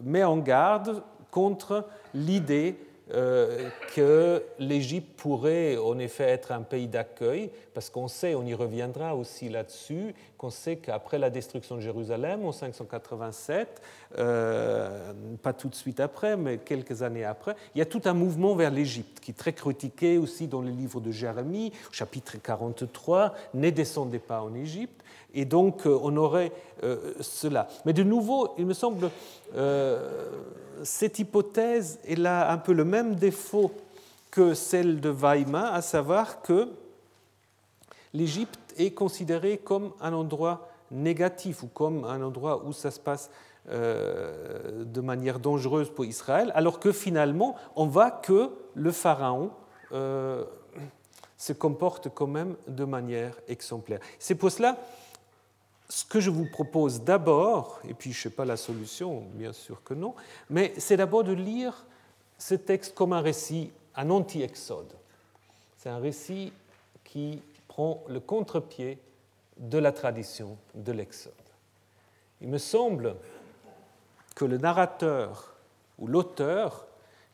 met en garde contre l'idée euh, que l'Égypte pourrait en effet être un pays d'accueil, parce qu'on sait, on y reviendra aussi là-dessus, qu'on sait qu'après la destruction de Jérusalem en 587, euh, pas tout de suite après, mais quelques années après, il y a tout un mouvement vers l'Égypte qui est très critiqué aussi dans le livre de Jérémie, chapitre 43, ne descendez pas en Égypte. Et donc, euh, on aurait cela. Mais de nouveau, il me semble cette hypothèse elle a un peu le même défaut que celle de Weimar, à savoir que l'Égypte est considérée comme un endroit négatif ou comme un endroit où ça se passe euh, de manière dangereuse pour Israël, alors que finalement, on voit que le pharaon euh, se comporte quand même de manière exemplaire. C'est pour cela ce que je vous propose d'abord, et puis je ne sais pas la solution, bien sûr que non, mais c'est d'abord de lire ce texte comme un récit, un anti-exode. C'est un récit qui prend le contre-pied de la tradition de l'exode. Il me semble que le narrateur ou l'auteur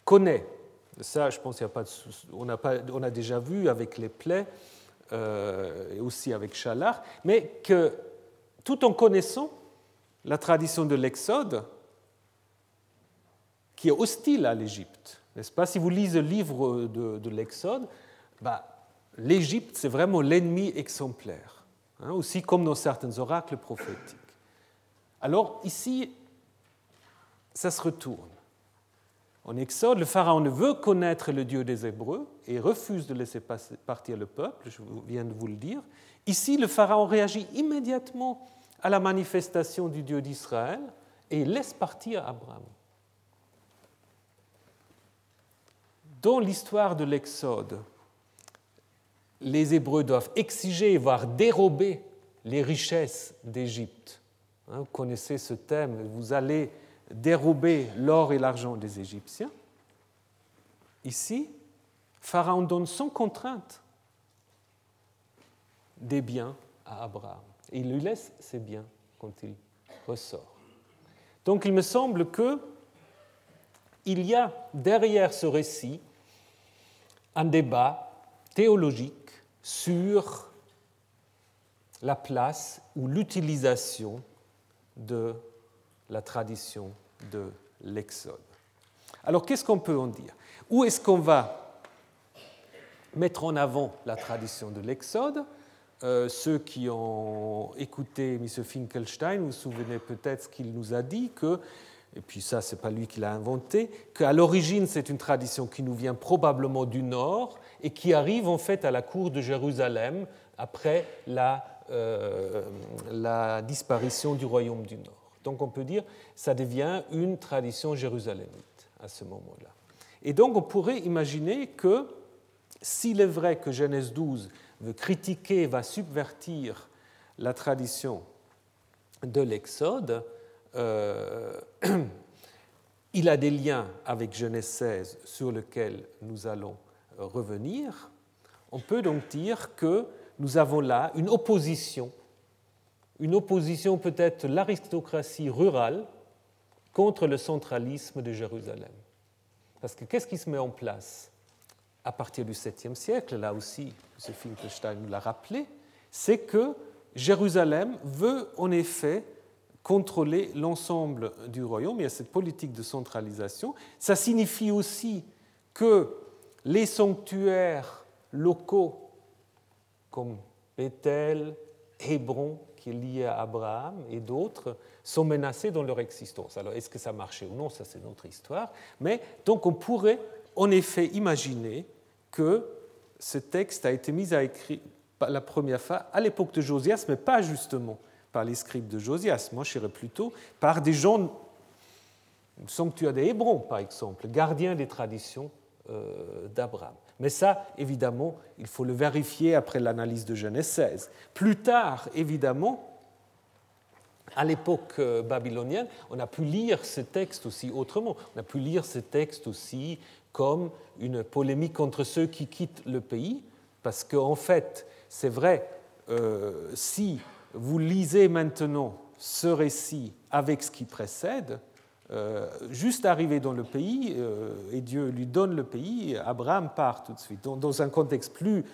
connaît, ça je pense qu'il a pas de, on, a pas, on a déjà vu avec les plaies euh, et aussi avec Chalard, mais que tout en connaissant la tradition de l'Exode, qui est hostile à l'Égypte. N'est-ce pas? Si vous lisez le livre de, l'Exode, bah, l'Égypte, c'est vraiment l'ennemi exemplaire, hein, aussi comme dans certains oracles prophétiques. Alors ici, ça se retourne. En Exode, le Pharaon ne veut connaître le Dieu des Hébreux et refuse de laisser partir le peuple, je viens de vous le dire. Ici, le Pharaon réagit immédiatement à la manifestation du Dieu d'Israël et laisse partir Abraham. dans l'histoire de l'Exode, les Hébreux doivent exiger, voire dérober les richesses d'Égypte. Hein, vous connaissez ce thème, vous allez dérober l'or et l'argent des Égyptiens. Ici, Pharaon donne sans contrainte des biens à Abraham. Et il lui laisse ses biens quand il ressort. Donc il me semble que il y a derrière ce récit un débat théologique sur la place ou l'utilisation de la tradition de l'Exode. Alors qu'est-ce qu'on peut en dire? Où est-ce qu'on va mettre en avant la tradition de l'Exode? Euh, Ceux qui ont écouté M. Finkelstein, vous vous souvenez peut-être ce qu'il nous a dit, que et puis ça, ce n'est pas lui qui l'a inventé, qu'à l'origine, c'est une tradition qui nous vient probablement du Nord et qui arrive en fait à la cour de Jérusalem après la, euh, la disparition du royaume du Nord. Donc on peut dire que ça devient une tradition jérusalémite à ce moment-là. Et donc on pourrait imaginer que s'il est vrai que Genèse 12 veut critiquer, va subvertir la tradition de l'Exode, euh, il a des liens avec Genèse 16 sur lesquels nous allons revenir. On peut donc dire que nous avons là une opposition, une opposition peut-être l'aristocratie rurale contre le centralisme de Jérusalem. Parce que qu'est-ce qui se met en place? À partir du 7e siècle, là aussi, M. Finkelstein nous l'a rappelé, c'est que Jérusalem veut en effet contrôler l'ensemble du royaume. Il y a cette politique de centralisation. Ça signifie aussi que les sanctuaires locaux, comme Bethel, Hébron, qui est lié à Abraham, et d'autres, sont menacés dans leur existence. Alors, est-ce que ça marchait ou non? Ça, c'est notre histoire. Mais donc, on pourrait en effet imaginer que ce texte a été mis à écrit la première fois à l'époque de Josias, mais pas justement par les scribes de Josias, moi je serais plutôt par des gens, le sanctuaire des Hébrons par exemple, gardiens des traditions euh, d'Abraham. Mais ça, évidemment, il faut le vérifier après l'analyse de Genèse 16. Plus tard, évidemment, à l'époque euh, babylonienne, on a pu lire ce texte aussi autrement. On a pu lire ce texte aussi comme une polémique contre ceux qui quittent le pays, parce qu'en fait, c'est vrai, euh, si vous lisez maintenant ce récit avec ce qui précède, euh, juste arrivé dans le pays, euh, et Dieu lui donne le pays, Abraham part tout de suite. Dans, un contexte plus,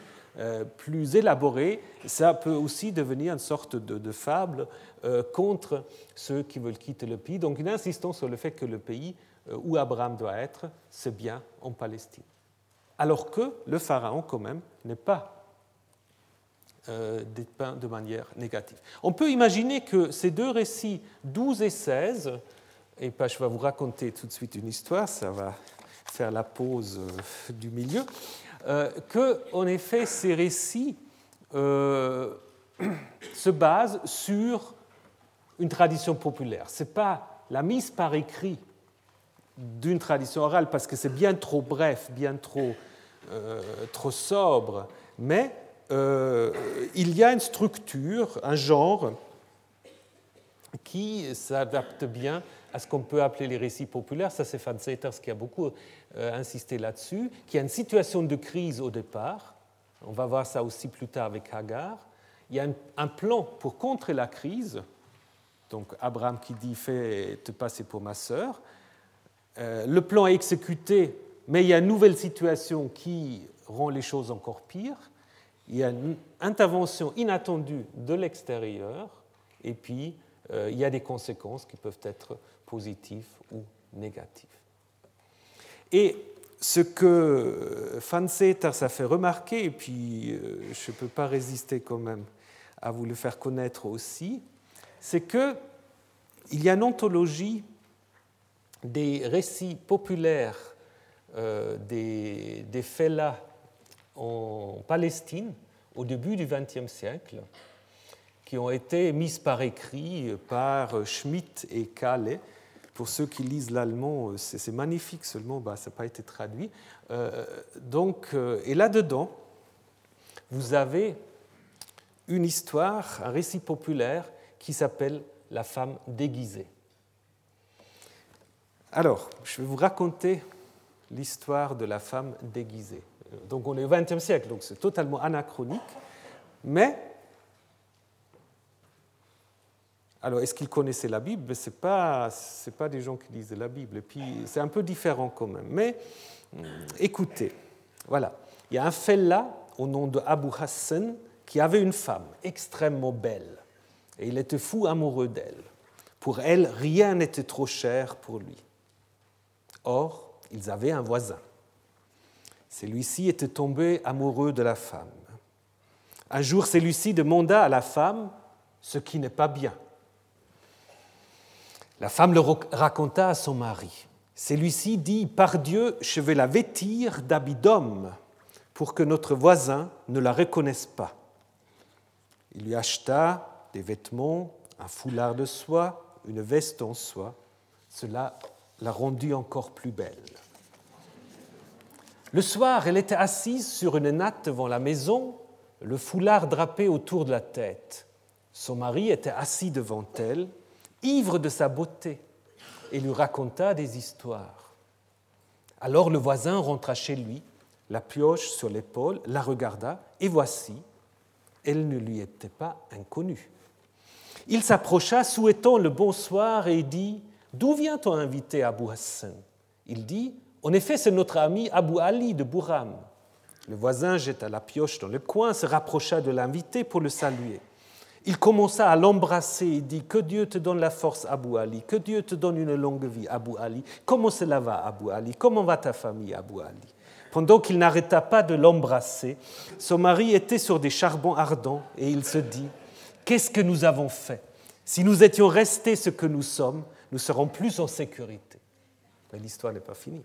plus élaboré, ça peut aussi devenir une sorte de, fable contre ceux qui veulent quitter le pays. Donc une insistance sur le fait que le pays où Abraham doit être, c'est bien en Palestine. Alors que le Pharaon, quand même, n'est pas euh, dépeint de manière négative. On peut imaginer que ces deux récits, 12 et 16, et pas, je vais vous raconter tout de suite une histoire, ça va faire la pause euh, du milieu, euh, que, en effet, ces récits se basent sur une tradition populaire. Ce n'est pas la mise par écrit d'une tradition orale, parce que c'est bien trop bref, bien trop, trop sobre, mais euh, il y a une structure, un genre qui s'adapte bien à ce qu'on peut appeler les récits populaires. Ça, c'est Van Seters qui a beaucoup euh, insisté là-dessus, qui a une situation de crise au départ. On va voir ça aussi plus tard avec Hagar. Il y a un, plan pour contrer la crise. Donc Abraham qui dit fais te passer pour ma sœur. Euh, le plan est exécuté, mais il y a une nouvelle situation qui rend les choses encore pires il y a une intervention inattendue de l'extérieur, et puis euh, il y a des conséquences qui peuvent être positives ou négatives. Et ce que Fanseters a fait remarquer, et puis euh, je ne peux pas résister quand même à vous le faire connaître aussi, c'est qu'il y a une ontologie des récits populaires euh, des, des là en Palestine au début du XXe siècle, qui ont été mises par écrit par Schmitt et Kahle, Pour ceux qui lisent l'allemand, euh, c'est magnifique, seulement bah, ça n'a pas été traduit. Euh, donc, et là-dedans, vous avez une histoire, un récit populaire qui s'appelle La femme déguisée. Alors, je vais vous raconter l'histoire de la femme déguisée. Donc on est au XXe siècle, donc c'est totalement anachronique, mais alors, est-ce qu'ils connaissaient la Bible? Ce n'est pas, pas des gens qui lisaient la Bible. Et puis, c'est un peu différent quand même. Mais hmm, écoutez, voilà. Il y a un fellah au nom de Abu Hassan qui avait une femme extrêmement belle. Et il était fou amoureux d'elle. Pour elle, rien n'était trop cher pour lui. Or, ils avaient un voisin. Celui-ci était tombé amoureux de la femme. Un jour, celui-ci demanda à la femme ce qui n'est pas bien. La femme le raconta à son mari. Celui-ci dit, Par Dieu, je vais la vêtir d'habits d'homme pour que notre voisin ne la reconnaisse pas. Il lui acheta des vêtements, un foulard de soie, une veste en soie. Cela la rendit encore plus belle. Le soir, elle était assise sur une natte devant la maison, le foulard drapé autour de la tête. Son mari était assis devant elle ivre de sa beauté, et lui raconta des histoires. Alors le voisin rentra chez lui, la pioche sur l'épaule, la regarda, et voici, elle ne lui était pas inconnue. Il s'approcha, souhaitant le bonsoir, et dit D'où vient ton invité Abu Hassan? Il dit En effet, c'est notre ami Abu Ali de Bouram. Le voisin jeta la pioche dans le coin, se rapprocha de l'invité pour le saluer. Il commença à l'embrasser et dit Que Dieu te donne la force, Abu Ali, que Dieu te donne une longue vie, Abu Ali. Comment cela va, Abu Ali? Comment va ta famille, Abu Ali? Pendant qu'il n'arrêta pas de l'embrasser, son mari était sur des charbons ardents et il se dit Qu'est-ce que nous avons fait? Si nous étions restés ce que nous sommes, nous serons plus en sécurité. Mais l'histoire n'est pas finie.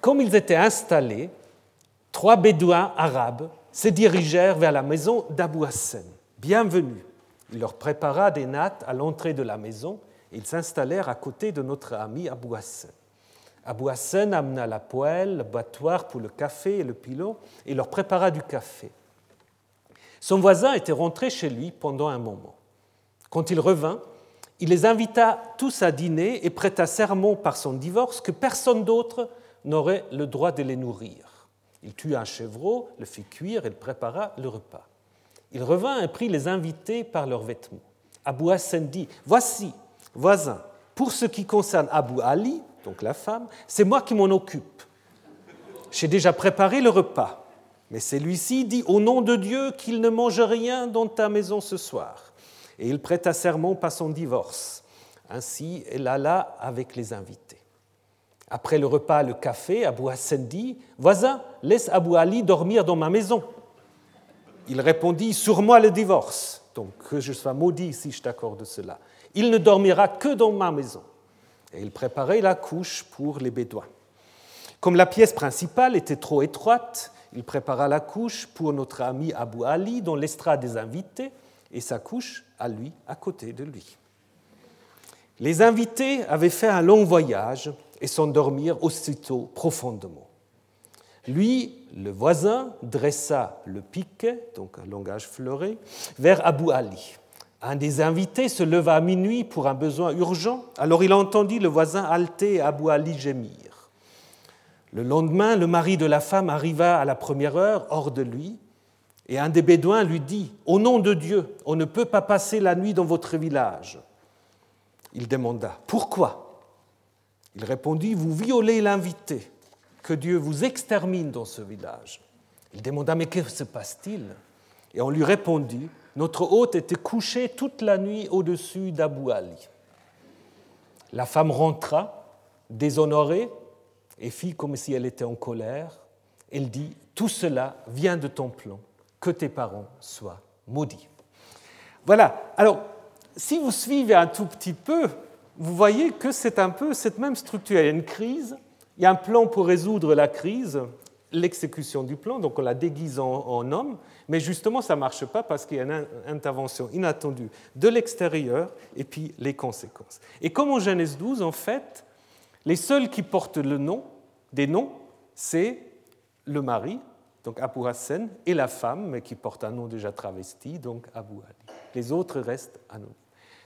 Comme ils étaient installés, trois bédouins arabes se dirigèrent vers la maison d'Abu Hassan. Bienvenue. Il leur prépara des nattes à l'entrée de la maison et ils s'installèrent à côté de notre ami Abou Hassan. Abou Hassan amena la poêle, le battoir pour le café et le pilon et leur prépara du café. Son voisin était rentré chez lui pendant un moment. Quand il revint, il les invita tous à dîner et prêta serment par son divorce que personne d'autre n'aurait le droit de les nourrir. Il tua un chevreau, le fit cuire et prépara le repas. Il revint et prit les invités par leurs vêtements. Abu Hassan dit Voici, voisin, pour ce qui concerne Abu Ali, donc la femme, c'est moi qui m'en occupe. J'ai déjà préparé le repas, mais celui-ci dit Au nom de Dieu qu'il ne mange rien dans ta maison ce soir. Et il prêta serment par son divorce. Ainsi, elle alla avec les invités. Après le repas, le café, Abu Hassan dit Voisin, laisse Abu Ali dormir dans ma maison il répondit Sur moi le divorce, donc que je sois maudit si je t'accorde cela. Il ne dormira que dans ma maison. Et il préparait la couche pour les Bédouins. Comme la pièce principale était trop étroite, il prépara la couche pour notre ami Abu Ali dans l'estrade des invités et sa couche à lui, à côté de lui. Les invités avaient fait un long voyage et s'endormirent aussitôt profondément. Lui, le voisin, dressa le piquet, donc un langage fleuré, vers Abu Ali. Un des invités se leva à minuit pour un besoin urgent, alors il entendit le voisin halter et Abu Ali gémir. Le lendemain, le mari de la femme arriva à la première heure, hors de lui, et un des Bédouins lui dit Au nom de Dieu, on ne peut pas passer la nuit dans votre village. Il demanda Pourquoi? Il répondit Vous violez l'invité que Dieu vous extermine dans ce village. Il demanda, mais que se passe-t-il? Et on lui répondit, notre hôte était couché toute la nuit au-dessus d'Abou Ali. La femme rentra, déshonorée, et fit comme si elle était en colère. Elle dit, tout cela vient de ton plan, que tes parents soient maudits. Voilà, alors si vous suivez un tout petit peu, vous voyez que c'est un peu cette même structure. Il y a une crise, il y a un plan pour résoudre la crise, l'exécution du plan, donc on la déguise en, homme, mais justement ça ne marche pas parce qu'il y a une intervention inattendue de l'extérieur et puis les conséquences. Et comme en Genèse 12, en fait, les seuls qui portent le nom, des noms, c'est le mari, donc Abu Hassan, et la femme, mais qui porte un nom déjà travesti, donc Abu Ali. Les autres restent anonymes.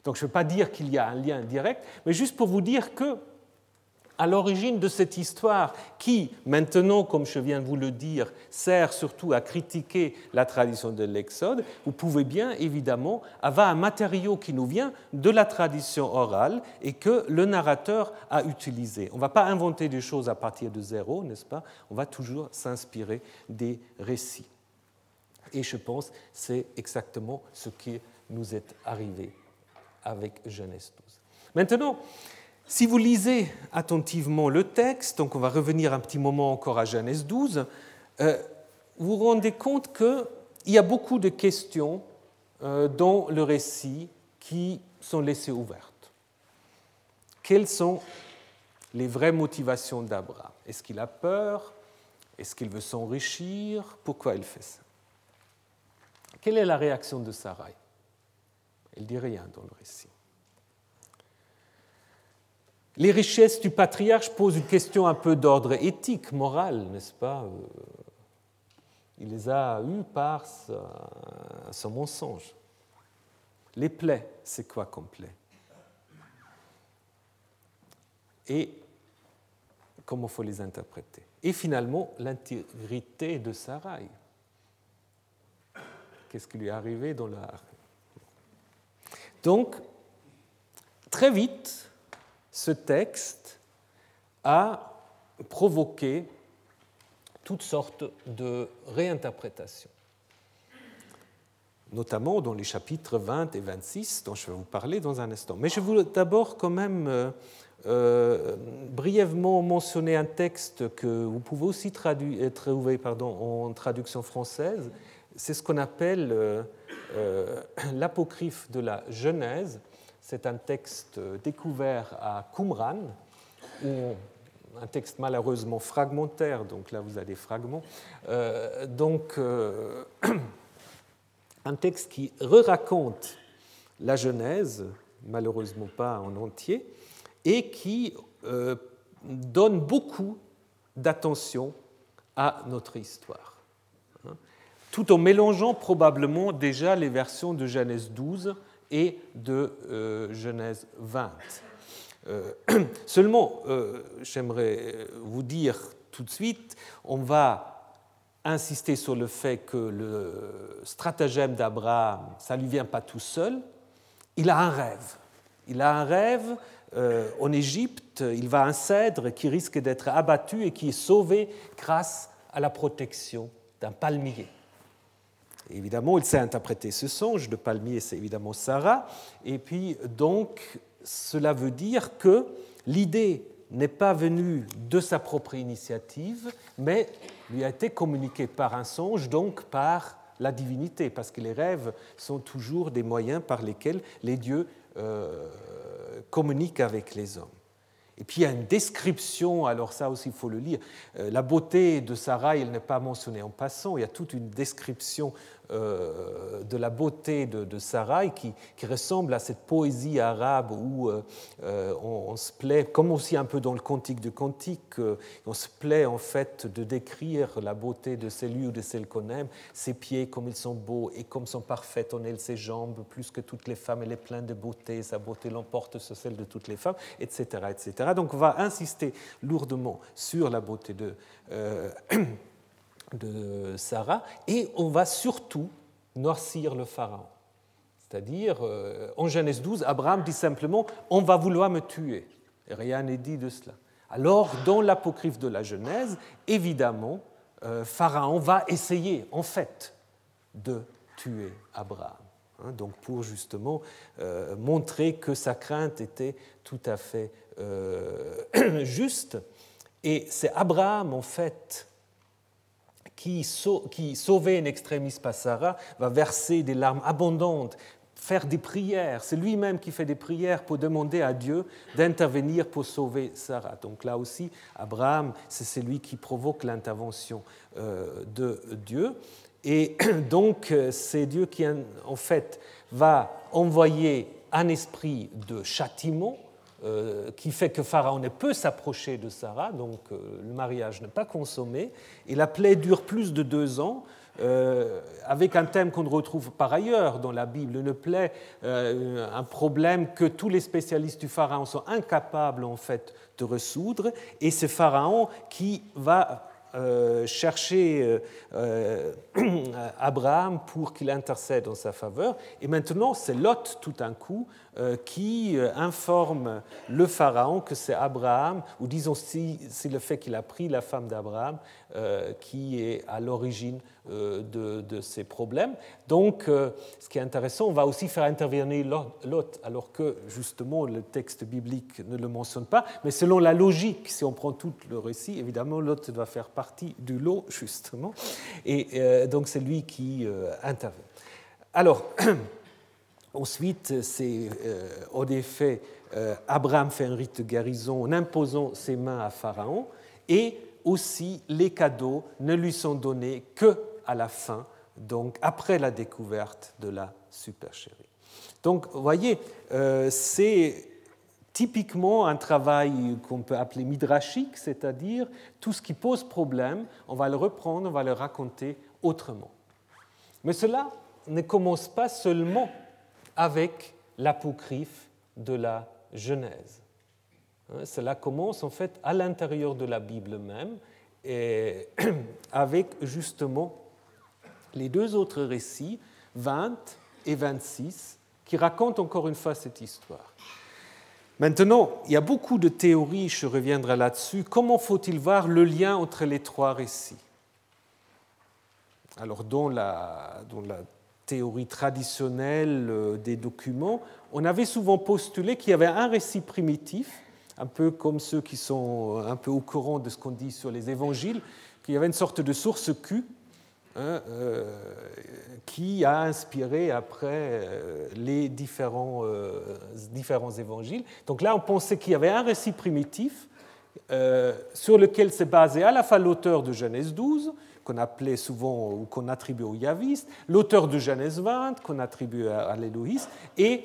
Donc je ne veux pas dire qu'il y a un lien direct, mais juste pour vous dire que à l'origine de cette histoire qui, maintenant, comme je viens de vous le dire, sert surtout à critiquer la tradition de l'Exode, vous pouvez bien évidemment avoir un matériau qui nous vient de la tradition orale et que le narrateur a utilisé. On ne va pas inventer des choses à partir de zéro, n'est-ce pas? On va toujours s'inspirer des récits. Et je pense que c'est exactement ce qui nous est arrivé avec Genèse 12. Maintenant, si vous lisez attentivement le texte, donc on va revenir un petit moment encore à Genèse 12, euh, vous vous rendez compte qu'il y a beaucoup de questions euh, dans le récit qui sont laissées ouvertes. Quelles sont les vraies motivations d'Abraham? Est-ce qu'il a peur? Est-ce qu'il veut s'enrichir? Pourquoi il fait ça? Quelle est la réaction de Sarai? Elle dit rien dans le récit. Les richesses du patriarche posent une question un peu d'ordre éthique, moral, n'est-ce pas euh, Il les a eues par son mensonge. Les plaies, c'est quoi comme plaie Et comment faut les interpréter? Et finalement, l'intégrité de Sarai. Qu'est-ce qui lui est arrivé dans l'art Donc, très vite, ce texte a provoqué toutes sortes de réinterprétations, notamment dans les chapitres 20 et 26 dont je vais vous parler dans un instant. Mais je voulais d'abord quand même euh, euh, brièvement mentionner un texte que vous pouvez aussi traduire, trouver pardon, en traduction française. C'est ce qu'on appelle euh, l'apocryphe de la Genèse c'est un texte découvert à Qumran, un texte malheureusement fragmentaire, donc là vous avez des fragments. Euh, donc, euh, un texte qui re-raconte la Genèse, malheureusement pas en entier, et qui euh, donne beaucoup d'attention à notre histoire. Hein, tout en mélangeant probablement déjà les versions de Genèse 12 et de euh, Genèse 20. Euh, seulement, euh, j'aimerais vous dire tout de suite, on va insister sur le fait que le stratagème d'Abraham, ça ne lui vient pas tout seul, il a un rêve. Il a un rêve en Égypte, il va à un cèdre qui risque d'être abattu et qui est sauvé grâce à la protection d'un palmier évidemment, il sait interpréter ce songe. de palmier, c'est évidemment Sarah. Et puis, donc, cela veut dire que l'idée n'est pas venue de sa propre initiative, mais lui a été communiquée par un songe, donc par la divinité, parce que les rêves sont toujours des moyens par lesquels les dieux euh, communiquent avec les hommes. Et puis il y a une description, alors ça aussi il faut le lire, euh, la beauté de Sarah, elle n'est pas mentionnée en passant, il y a toute une description euh, de la beauté de, Sarai qui, ressemble à cette poésie arabe où euh, euh, on, se plaît, comme aussi un peu dans le Cantique de Cantique, on se plaît en fait de décrire la beauté de celui ou de celle qu'on aime, ses pieds comme ils sont beaux et comme sont parfaites en elle ses jambes, plus que toutes les femmes, elle est pleine de beauté, sa beauté l'emporte sur celle de toutes les femmes, etc., etc. Donc on va insister lourdement sur la beauté de de Sarah, et on va surtout noircir le pharaon. C'est-à-dire, euh, en Genèse 12, Abraham dit simplement On va vouloir me tuer. Rien n'est dit de cela. Alors, dans l'apocryphe de la Genèse, évidemment, euh, Pharaon va essayer, en fait, de tuer Abraham. Hein, donc, pour justement euh, montrer que sa crainte était tout à fait juste. Et c'est Abraham, en fait, qui, sauvé in extremis par Sarah, va verser des larmes abondantes faire des prières. C'est lui-même qui fait des prières pour demander à Dieu d'intervenir pour sauver Sarah. Donc là aussi, Abraham, c'est celui qui provoque l'intervention euh, de Dieu. Et donc, c'est Dieu qui, en fait, va envoyer un esprit de châtiment euh, qui fait que Pharaon ne peut s'approcher de Sarah, donc euh, le mariage n'est pas consommé, et la plaie dure plus de deux ans, euh, avec un thème qu'on retrouve par ailleurs dans la Bible, une plaie, un problème que tous les spécialistes du Pharaon sont incapables en fait de ressoudre, et c'est Pharaon qui va chercher Abraham pour qu'il intercède en sa faveur. Et maintenant, c'est Lot, tout d'un coup, qui informe le Pharaon que c'est Abraham, ou disons si c'est le fait qu'il a pris la femme d'Abraham, qui est à l'origine euh, de, ces problèmes. Donc, euh, ce qui est intéressant, on va aussi faire intervenir Lot, alors que justement le texte biblique ne le mentionne pas, mais selon la logique, si on prend tout le récit, évidemment, Lot doit faire partie du lot, justement, et euh, donc c'est lui qui intervient. Alors, ensuite, c'est en effet, Abraham fait un rite de guérison en imposant ses mains à Pharaon, et aussi les cadeaux ne lui sont donnés que à la fin, donc après la découverte de la supercherie. Donc, vous voyez, euh, c'est typiquement un travail qu'on peut appeler midrashique, c'est-à-dire tout ce qui pose problème, on va le reprendre, on va le raconter autrement. Mais cela ne commence pas seulement avec l'apocryphe de la Genèse. Hein, cela commence en fait à l'intérieur de la Bible même, et avec justement les deux autres récits, 20 et 26, qui racontent encore une fois cette histoire. Maintenant, il y a beaucoup de théories, je reviendrai là-dessus. Comment faut-il voir le lien entre les trois récits? Alors, dans la, dans la théorie traditionnelle euh, des documents, on avait souvent postulé qu'il y avait un récit primitif, un peu comme ceux qui sont un peu au courant de ce qu'on dit sur les évangiles, qu'il y avait une sorte de source Q Hein, euh, qui a inspiré après euh, les différents, euh, différents évangiles. Donc là, on pensait qu'il y avait un récit primitif sur lequel s'est basé à la fois l'auteur de Genèse 12, qu'on appelait souvent ou qu'on attribuait aux yavistes, l'auteur de Genèse 20, qu'on attribuait à l'élohiste, et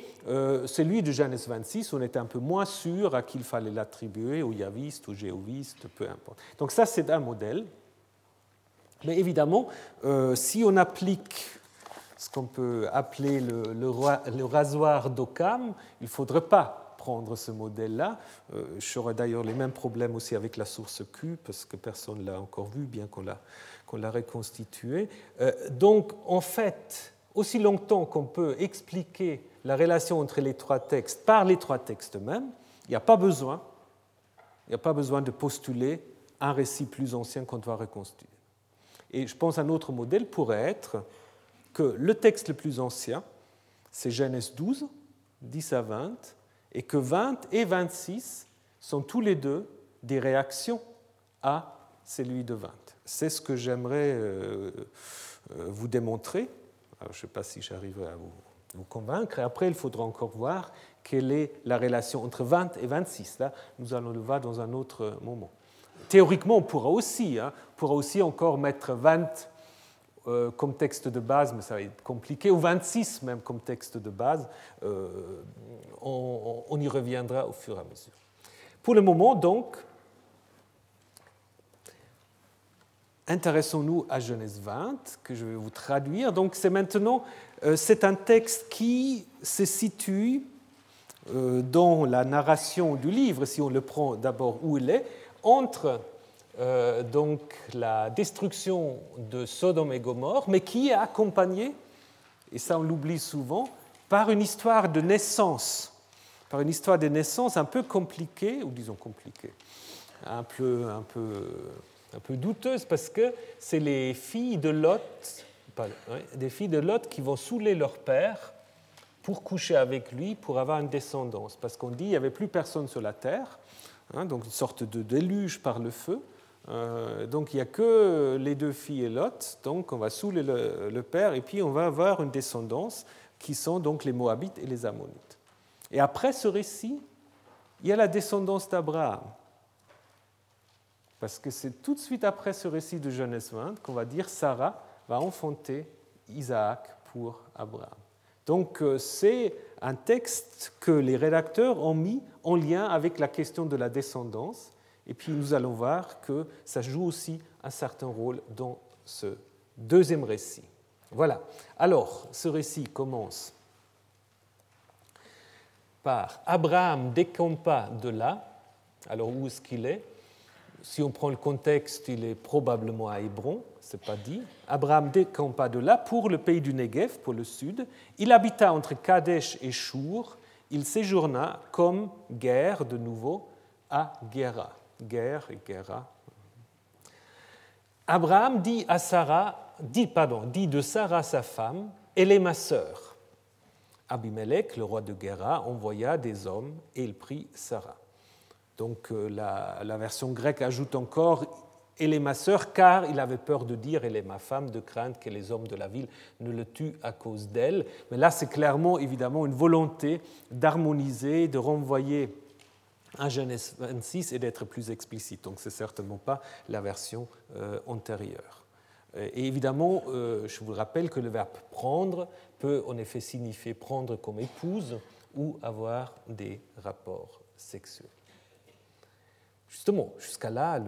celui de Genèse 26, on était un peu moins sûr à qui il fallait l'attribuer, aux yavistes, aux jéhovistes, peu importe. Donc ça, c'est un modèle. Mais évidemment, euh, si on applique ce qu'on peut appeler le, rasoir d'Occam, il ne faudrait pas prendre ce modèle-là. Euh, J'aurais d'ailleurs les mêmes problèmes aussi avec la source Q, parce que personne ne l'a encore vu, bien qu'on l'a reconstitué. Euh, donc, en fait, aussi longtemps qu'on peut expliquer la relation entre les trois textes par les trois textes mêmes, il n'y a pas besoin, il n'y a pas besoin de postuler un récit plus ancien qu'on doit reconstituer. Et je pense qu'un autre modèle pourrait être que le texte le plus ancien, c'est Genèse 12, 10 à 20, et que 20 et 26 sont tous les deux des réactions à celui de 20. C'est ce que j'aimerais euh, euh, vous démontrer. je ne sais pas si j'arriverai à vous, convaincre. Après, il faudra encore voir quelle est la relation entre 20 et 26. Là, nous allons le voir dans un autre moment. Théoriquement, on pourra aussi, hein, pourra aussi encore mettre 20 euh, comme texte de base, mais ça va être compliqué, ou 26 même comme texte de base. On, y reviendra au fur et à mesure. Pour le moment, donc, intéressons-nous à Genèse 20, que je vais vous traduire. Donc, c'est maintenant, euh, c'est un texte qui se situe dans la narration du livre, si on le prend d'abord où il est, entre euh, donc la destruction de Sodome et Gomorre, mais qui est accompagnée, et ça on l'oublie souvent, par une histoire de naissance, par une histoire de naissance un peu compliquée, ou disons compliquée, un peu, un peu, un peu douteuse, parce que c'est les filles de Lot, des filles de Lot qui vont saouler leur père pour coucher avec lui, pour avoir une descendance, parce qu'on dit qu'il n'y avait plus personne sur la terre, Hein, donc une sorte de déluge par le feu. Euh, donc il n'y a que les deux filles et Lot, donc on va saouler le, père et puis on va avoir une descendance qui sont donc les Moabites et les Ammonites. Et après ce récit, il y a la descendance d'Abraham. Parce que c'est tout de suite après ce récit de Genèse 20 qu'on va dire Sarah va enfanter Isaac pour Abraham. Donc euh, c'est un texte que les rédacteurs ont mis en lien avec la question de la descendance. Et puis nous allons voir que ça joue aussi un certain rôle dans ce deuxième récit. Voilà. Alors, ce récit commence par Abraham décampa de là. Alors, où est-ce qu'il est? Si on prend le contexte, il est probablement à Hébron, c'est pas dit. Abraham décampa de là pour le pays du Negev, pour le sud. Il habita entre Kadesh et Shur. Il séjourna comme guerre de nouveau à Gera. Guerre et Gera. Abraham dit à Sarah, dit, pardon, dit de Sarah sa femme, elle est ma sœur. Abimelech, le roi de Gera, envoya des hommes et il prit Sarah. Donc euh, la, version grecque ajoute encore elle est ma sœur, car il avait peur de dire elle est ma femme, de crainte que les hommes de la ville ne le tuent à cause d'elle. Mais là, c'est clairement, évidemment, une volonté d'harmoniser, de renvoyer à Genèse 26 et d'être plus explicite. Donc, ce n'est certainement pas la version euh, antérieure. Et évidemment, euh, je vous rappelle que le verbe prendre peut en effet signifier prendre comme épouse ou avoir des rapports sexuels. Justement, jusqu'à là,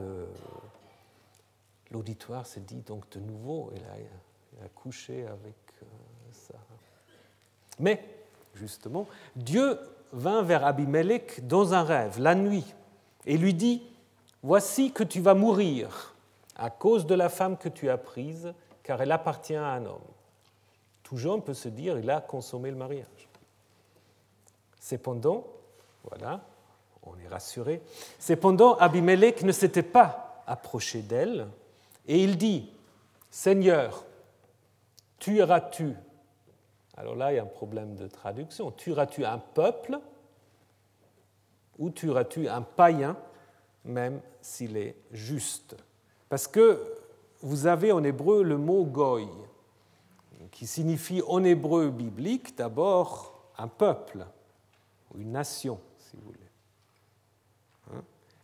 l'auditoire s'est dit donc de nouveau, il a, couché avec euh, Sarah. Mais, justement, Dieu vint vers Abimelech dans un rêve, la nuit, et lui dit, Voici que tu vas mourir à cause de la femme que tu as prise, car elle appartient à un homme. Tout jeune peut se dire, il a consommé le mariage. Cependant, voilà, on est rassuré, cependant Abimelech ne s'était pas approché d'elle, et il dit, Seigneur, tueras-tu? Alors là, il y a un problème de traduction. Tueras-tu un peuple ou tueras-tu un païen, même s'il est juste? Parce que vous avez en hébreu le mot goy, qui signifie en hébreu biblique d'abord un peuple, une nation, si vous voulez.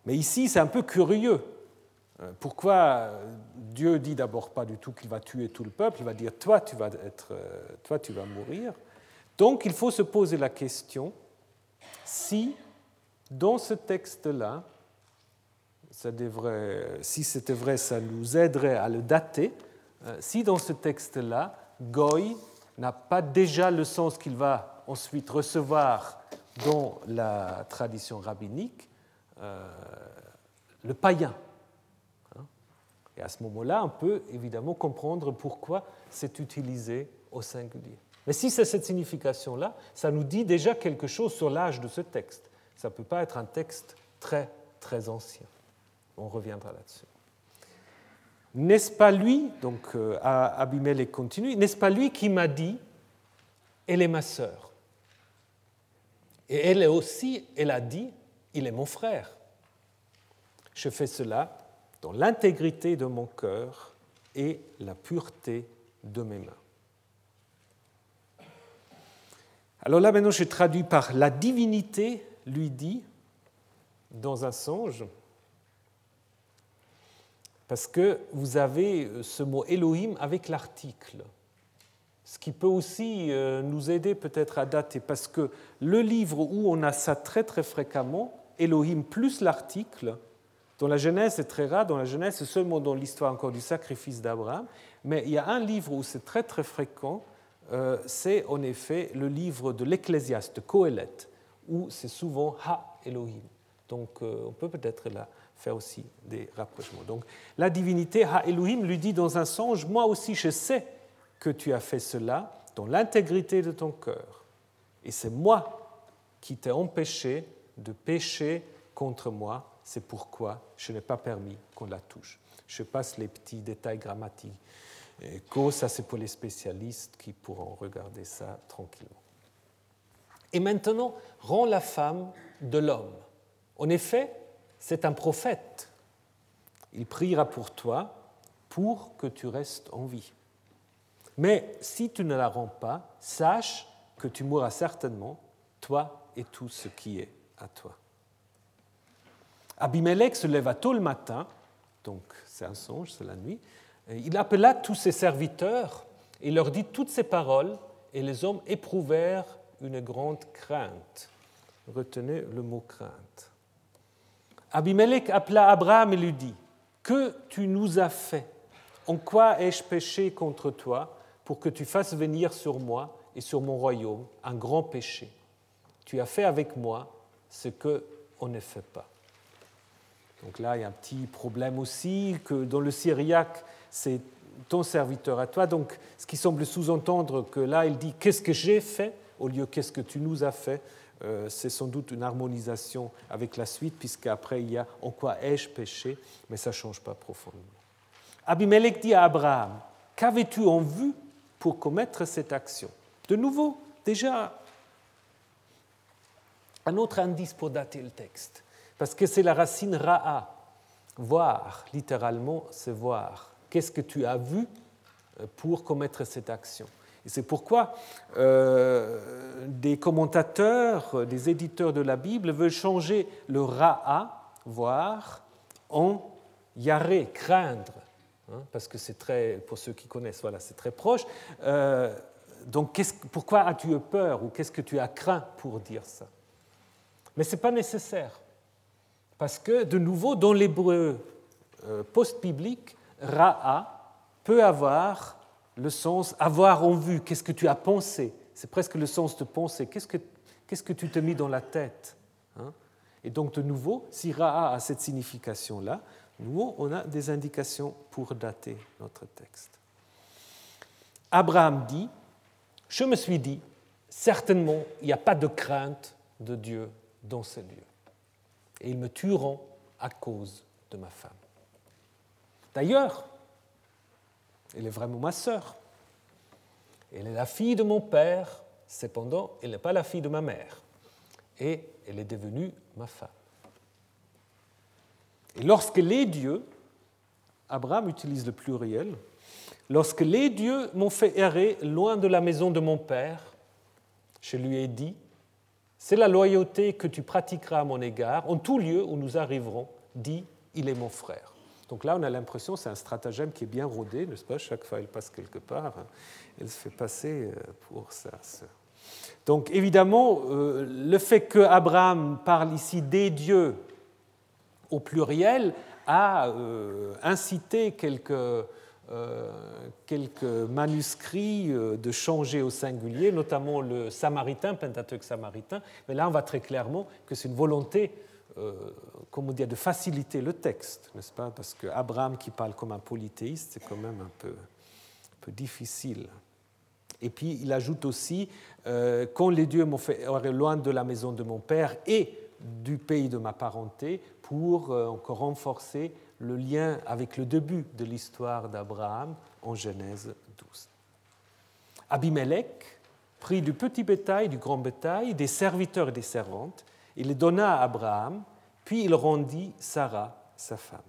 Mais ici, c'est un peu curieux. Euh, pourquoi Dieu dit d'abord pas du tout qu'il va tuer tout le peuple, il va dire toi tu vas, être, euh, toi, tu vas mourir. Donc il faut se poser la question si dans ce texte-là, si c'était vrai, ça nous aiderait à le dater, euh, si dans ce texte-là, Goy n'a pas déjà le sens qu'il va ensuite recevoir dans la tradition rabbinique, le païen, et à ce moment-là, on peut évidemment comprendre pourquoi c'est utilisé au singulier. Mais si c'est cette signification-là, ça nous dit déjà quelque chose sur l'âge de ce texte. Ça ne peut pas être un texte très, très ancien. On reviendra là-dessus. N'est-ce pas lui, donc euh, Abimelech continue, n'est-ce pas lui qui m'a dit, elle est ma sœur Et elle aussi, elle a dit, il est mon frère. Je fais cela dans l'intégrité de mon cœur et la pureté de mes mains. Alors là maintenant je traduis par la divinité lui dit dans un songe, parce que vous avez ce mot Elohim avec l'article, ce qui peut aussi euh, nous aider peut-être à dater, parce que le livre où on a ça très très fréquemment, Elohim plus l'article, dans la Genèse, c'est très rare. Dans la Genèse, c'est seulement dans l'histoire encore du sacrifice d'Abraham. Mais il y a un livre où c'est très très fréquent. Euh, c'est en effet le livre de l'Ecclésiaste, Coëlette, où c'est souvent Ha Elohim. Donc euh, on peut peut-être là faire aussi des rapprochements. Donc la divinité Ha Elohim lui dit dans un songe Moi aussi je sais que tu as fait cela dans l'intégrité de ton cœur. Et c'est moi qui t'ai empêché de pécher contre moi c'est pourquoi je n'ai pas permis qu'on la touche. Je passe les petits détails grammatiques. Ça c'est pour les spécialistes qui pourront regarder ça tranquillement. Et maintenant, rends la femme de l'homme. En effet, c'est un prophète. Il priera pour toi pour que tu restes en vie. Mais si tu ne la rends pas, sache que tu mourras certainement, toi et tout ce qui est à toi. Abimelech se leva tôt le matin, donc c'est un songe, c'est la nuit. Il appela tous ses serviteurs et leur dit toutes ces paroles, et les hommes éprouvèrent une grande crainte. Retenez le mot crainte. Abimelech appela Abraham et lui dit Que tu nous as fait? En quoi ai-je péché contre toi pour que tu fasses venir sur moi et sur mon royaume un grand péché? Tu as fait avec moi ce que on ne fait pas. Donc là, il y a un petit problème aussi, que dans le syriaque, c'est ton serviteur à toi. Donc, ce qui semble sous-entendre que là, il dit qu'est-ce que j'ai fait au lieu qu'est-ce que tu nous as fait. Euh, c'est sans doute une harmonisation avec la suite, puisqu'après il y a en quoi ai-je péché, mais ça ne change pas profondément. Abimelech dit à Abraham Qu'avais-tu en vue pour commettre cette action? De nouveau, déjà, un autre indice pour dater le texte parce que c'est la racine ra'a. Voir, littéralement, c'est voir. Qu'est-ce que tu as vu euh, pour commettre cette action? Et c'est pourquoi euh, des commentateurs, euh, des éditeurs de la Bible veulent changer le ra'a, voir, en yaré, craindre. Hein, parce que c'est très, pour ceux qui connaissent, voilà, c'est très proche. donc, pourquoi as-tu eu peur ou qu'est-ce que tu as craint pour dire ça? Mais ce n'est pas nécessaire. Parce que, de nouveau, dans l'hébreu euh, post-biblique, ra'a peut avoir le sens avoir en vue, qu'est-ce que tu as pensé? C'est presque le sens de penser. Qu'est-ce que, que tu te mis dans la tête hein? Et donc, de nouveau, si ra'a a cette signification-là, nous, on a des indications pour dater notre texte. Abraham dit, je me suis dit, certainement, il n'y a pas de crainte de Dieu dans ce lieu et ils me tueront à cause de ma femme. D'ailleurs, elle est vraiment ma sœur. Elle est la fille de mon père, cependant, elle n'est pas la fille de ma mère. Et elle est devenue ma femme. Et lorsque les dieux, Abraham utilise le pluriel, lorsque les dieux m'ont fait errer loin de la maison de mon père, je lui ai dit, c'est la loyauté que tu pratiqueras à mon égard. En tout lieu où nous arriverons, dis, il est mon frère. Donc là, on a l'impression c'est un stratagème qui est bien rodé, n'est-ce pas? Chaque fois, elle passe quelque part, elle se fait passer euh, pour sa sœur. Donc évidemment, euh, le fait que Abraham parle ici des dieux au pluriel a euh, incité quelques quelques manuscrits euh, de changer au singulier, notamment le samaritain, Pentateuque samaritain, mais là on voit très clairement que c'est une volonté euh, comment dire, de faciliter le texte, n'est-ce pas? Parce que Abraham qui parle comme un polythéiste, c'est quand même un peu, difficile. Et puis il ajoute aussi, quand les dieux m'ont fait loin de la maison de mon père et du pays de ma parenté, pour encore renforcer le lien avec le début de l'histoire d'Abraham en Genèse 12. Abimelech prit du petit bétail, du grand bétail, des serviteurs et des servantes, il les donna à Abraham, puis il rendit Sarah, sa femme.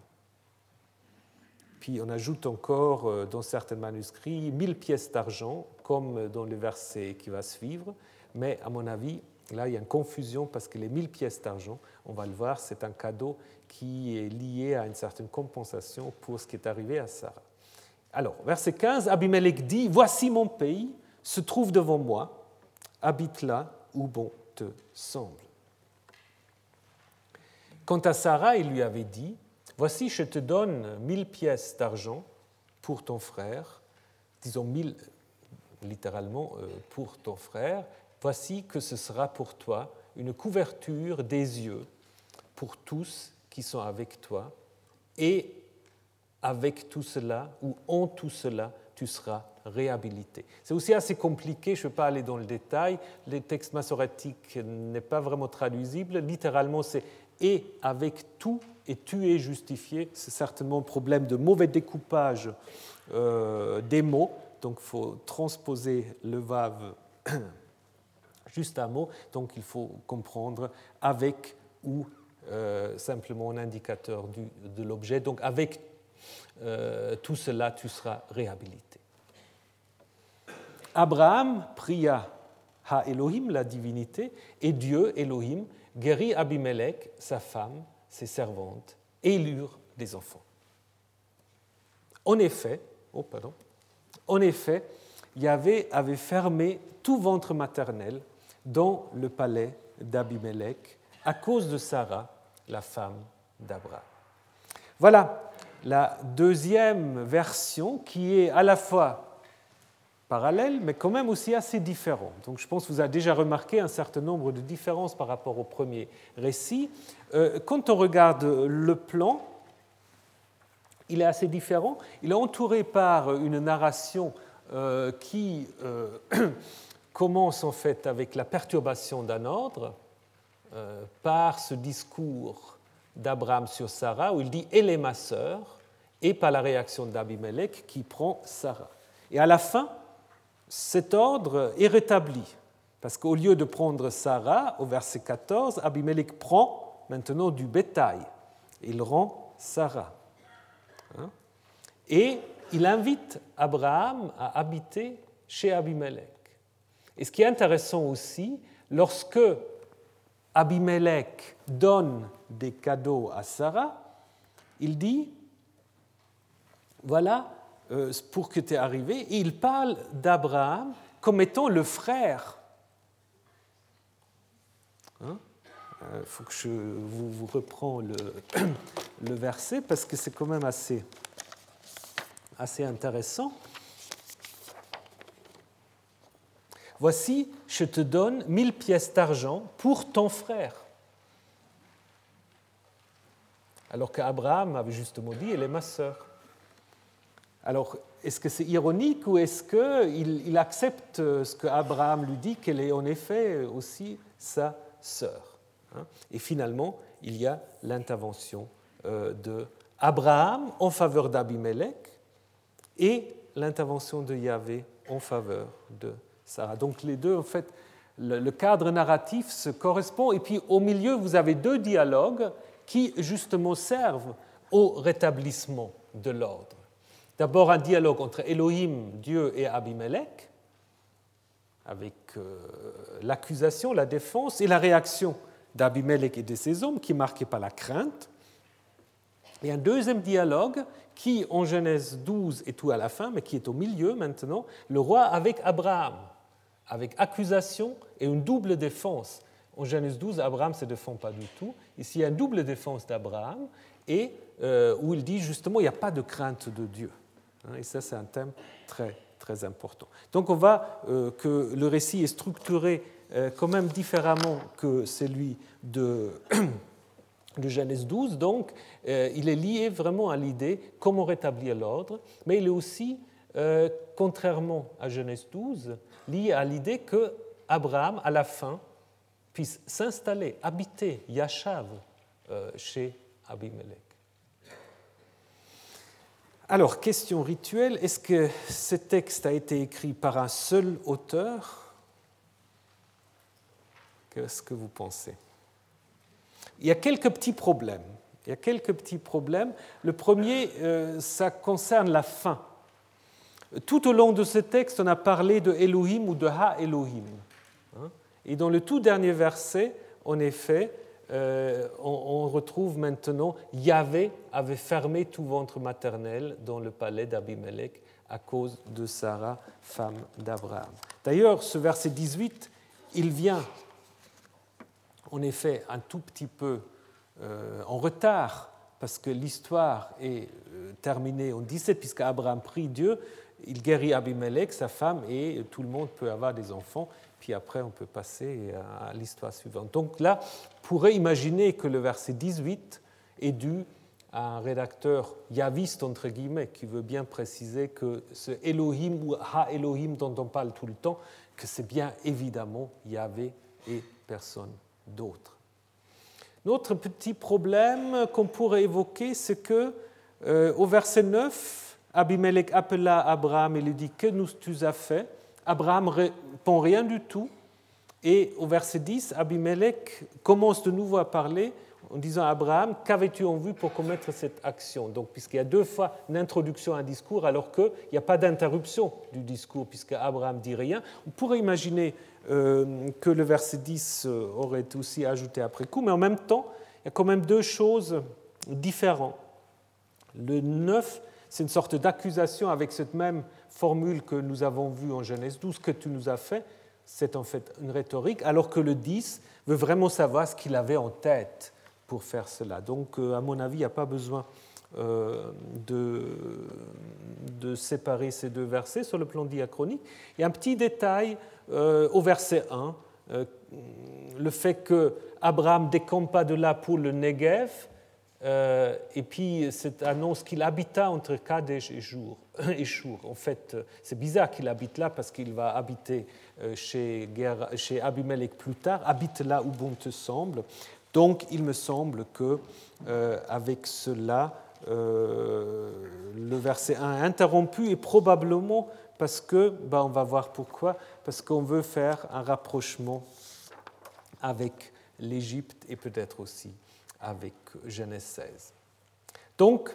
Puis on ajoute encore euh, dans certains manuscrits mille pièces d'argent, comme dans le verset qui va suivre, mais à mon avis, là il y a une confusion parce que les mille pièces d'argent, on va le voir, c'est un cadeau qui est lié à une certaine compensation pour ce qui est arrivé à Sarah. Alors, verset 15, Abimelech dit, Voici mon pays, se trouve devant moi, habite là où bon te semble. Quant à Sarah, il lui avait dit, Voici, je te donne mille pièces d'argent pour ton frère, disons mille littéralement euh, pour ton frère, voici que ce sera pour toi une couverture des yeux pour tous qui sont avec toi, et avec tout cela, ou en tout cela, tu seras réhabilité. C'est aussi assez compliqué, je ne vais pas aller dans le détail, le texte massorétique n'est pas vraiment traduisible, littéralement c'est et avec tout, et tu es justifié. C'est certainement un problème de mauvais découpage euh, des mots, donc il faut transposer le vave juste un mot, donc il faut comprendre avec ou euh, simplement un indicateur de l'objet. Donc avec euh, tout cela, tu seras réhabilité. Abraham pria Ha Elohim, la divinité, et Dieu, Elohim, guérit Abimelech, sa femme, ses servantes, et eurent des enfants. En effet, oh pardon, en effet, Yahvé avait fermé tout ventre maternel dans le palais d'Abimelech à cause de Sarah, la femme d'Abraham. Voilà la deuxième version qui est à la fois parallèle, mais quand même aussi assez différente. Donc je pense que vous avez déjà remarqué un certain nombre de différences par rapport au premier récit. Euh, quand on regarde le plan, il est assez différent. Il est entouré par une narration euh, qui euh, commence en fait avec la perturbation d'un ordre, par ce discours d'Abraham sur Sarah, où il dit Elle est ma sœur, et par la réaction d'Abimelech qui prend Sarah. Et à la fin, cet ordre est rétabli, parce qu'au lieu de prendre Sarah, au verset 14, Abimelech prend maintenant du bétail. Il rend Sarah. Hein? Et il invite Abraham à habiter chez Abimelech. Et ce qui est intéressant aussi, lorsque Abimelech donne des cadeaux à Sarah, il dit, voilà euh, pour que tu es arrivé, il parle d'Abraham comme étant le frère. Il hein? euh, faut que je vous, reprends le, verset parce que c'est quand même assez intéressant. Voici, je te donne mille pièces d'argent pour ton frère. Alors qu'Abraham avait justement dit, elle est ma sœur. Alors, est-ce que c'est ironique ou est-ce qu'il il accepte ce qu'Abraham lui dit, qu'elle est en effet aussi sa sœur hein? Et finalement, il y a l'intervention euh, de Abraham en faveur d'Abimelech et l'intervention de Yahvé en faveur de Donc les deux, en fait, le, cadre narratif se correspond. Et puis au milieu, vous avez deux dialogues qui justement servent au rétablissement de l'ordre. D'abord un dialogue entre Elohim, Dieu, et Abimelech, avec euh, l'accusation, la défense et la réaction d'Abimelech et de ses hommes, qui est marquée par la crainte. Et un deuxième dialogue qui, en Genèse 12, est tout à la fin, mais qui est au milieu maintenant, le roi avec Abraham avec accusation et une double défense. En Genèse 12, Abraham ne se défend pas du tout. Ici, il y a une double défense d'Abraham et euh, où il dit justement il n'y a pas de crainte de Dieu. Hein, et ça, c'est un thème très, très important. Donc, on voit euh, que le récit est structuré euh, quand même différemment que celui de, de Genèse 12. Donc, il est lié vraiment à l'idée comment rétablir l'ordre, mais il est aussi, contrairement à Genèse 12, lié à l'idée que Abraham, à la fin, puisse s'installer, habiter Yashav euh, chez Abimelech. Alors, question rituelle, est-ce que ce texte a été écrit par un seul auteur? Qu'est-ce que vous pensez? Il y a quelques petits problèmes. Il y a quelques petits problèmes. Le premier, euh, ça concerne la fin. Tout au long de ce texte, on a parlé de Elohim ou de Ha Elohim. Hein? Et dans le tout dernier verset, en effet, euh, on, retrouve maintenant Yahvé avait fermé tout ventre maternel dans le palais d'Abimelech à cause de Sarah, femme d'Abraham. D'ailleurs, ce verset 18, il vient en effet un tout petit peu euh, en retard parce que l'histoire est euh, terminée en 17 puisque Abraham prie Dieu il guérit Abimelech, sa femme, et tout le monde peut avoir des enfants. Puis après, on peut passer à l'histoire suivante. Donc là, on pourrait imaginer que le verset 18 est dû à un rédacteur yaviste, entre guillemets, qui veut bien préciser que ce Elohim ou Ha Elohim dont on parle tout le temps, que c'est bien évidemment Yahvé et personne d'autre. Notre petit problème qu'on pourrait évoquer, c'est que euh, au verset 9, Abimelech appela Abraham et lui dit Que nous tu as fait? Abraham répond rien du tout. Et au verset 10, Abimelech commence de nouveau à parler en disant à Abraham, qu'avais-tu en vue pour commettre cette action? Donc, puisqu'il y a deux fois une introduction à un discours, alors qu'il n'y a pas d'interruption du discours, puisque Abraham dit rien, on pourrait imaginer euh, que le verset 10 euh, aurait aussi ajouté après coup, mais en même temps, il y a quand même deux choses différentes. Le 9, c'est une sorte d'accusation avec cette même formule que nous avons vue en Genèse 12, que tu nous as fait, c'est en fait une rhétorique, alors que le 10 veut vraiment savoir ce qu'il avait en tête pour faire cela. Donc, euh, à mon avis, il n'y a pas besoin de, de, séparer ces deux versets sur le plan diachronique. Et un petit détail euh, au verset 1, euh, le fait que Abraham décampe pas de là pour le Negev, euh, et puis cette annonce qu'il habita entre Kadesh et Jour. Et En fait, c'est bizarre qu'il habite là parce qu'il va habiter chez, chez Abimelech plus tard. Habite là où bon te semble. Donc, il me semble que avec cela, le verset 1 est interrompu et probablement parce que, ben on va voir pourquoi, parce qu'on veut faire un rapprochement avec l'Égypte et peut-être aussi avec Genèse 16. Donc,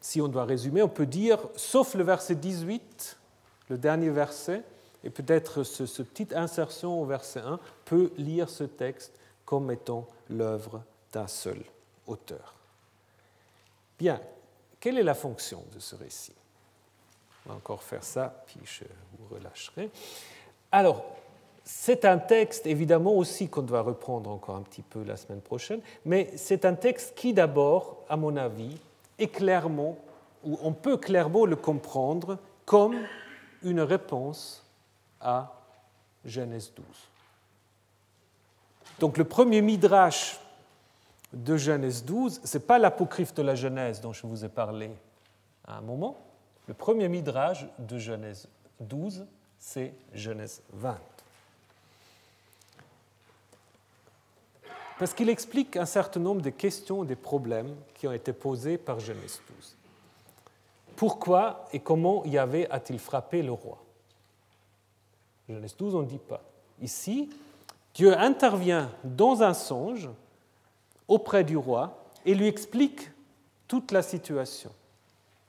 si on doit résumer, on peut dire, sauf le verset 18, le dernier verset, et peut-être ce, petite insertion au verset 1, peut lire ce texte comme étant l'œuvre d'un seul auteur. Bien, quelle est la fonction de ce récit? On va encore faire ça, puis je vous relâcherai. Alors, c'est un texte, évidemment, aussi qu'on doit reprendre encore un petit peu la semaine prochaine, mais c'est un texte qui, d'abord, à mon avis, est clairement, ou on peut clairement le comprendre comme une réponse à Genèse 12. Donc le premier midrash de Genèse 12, ce n'est pas l'apocryphe de la Genèse dont je vous ai parlé à un moment, le premier midrash de Genèse 12, c'est Genèse 20. Parce qu'il explique un certain nombre de questions, des problèmes qui ont été posés par Genèse 12. Pourquoi et comment Yahvé a-t-il frappé le roi? Genèse 12, on ne dit pas. Ici, Dieu intervient dans un songe auprès du roi et lui explique toute la situation.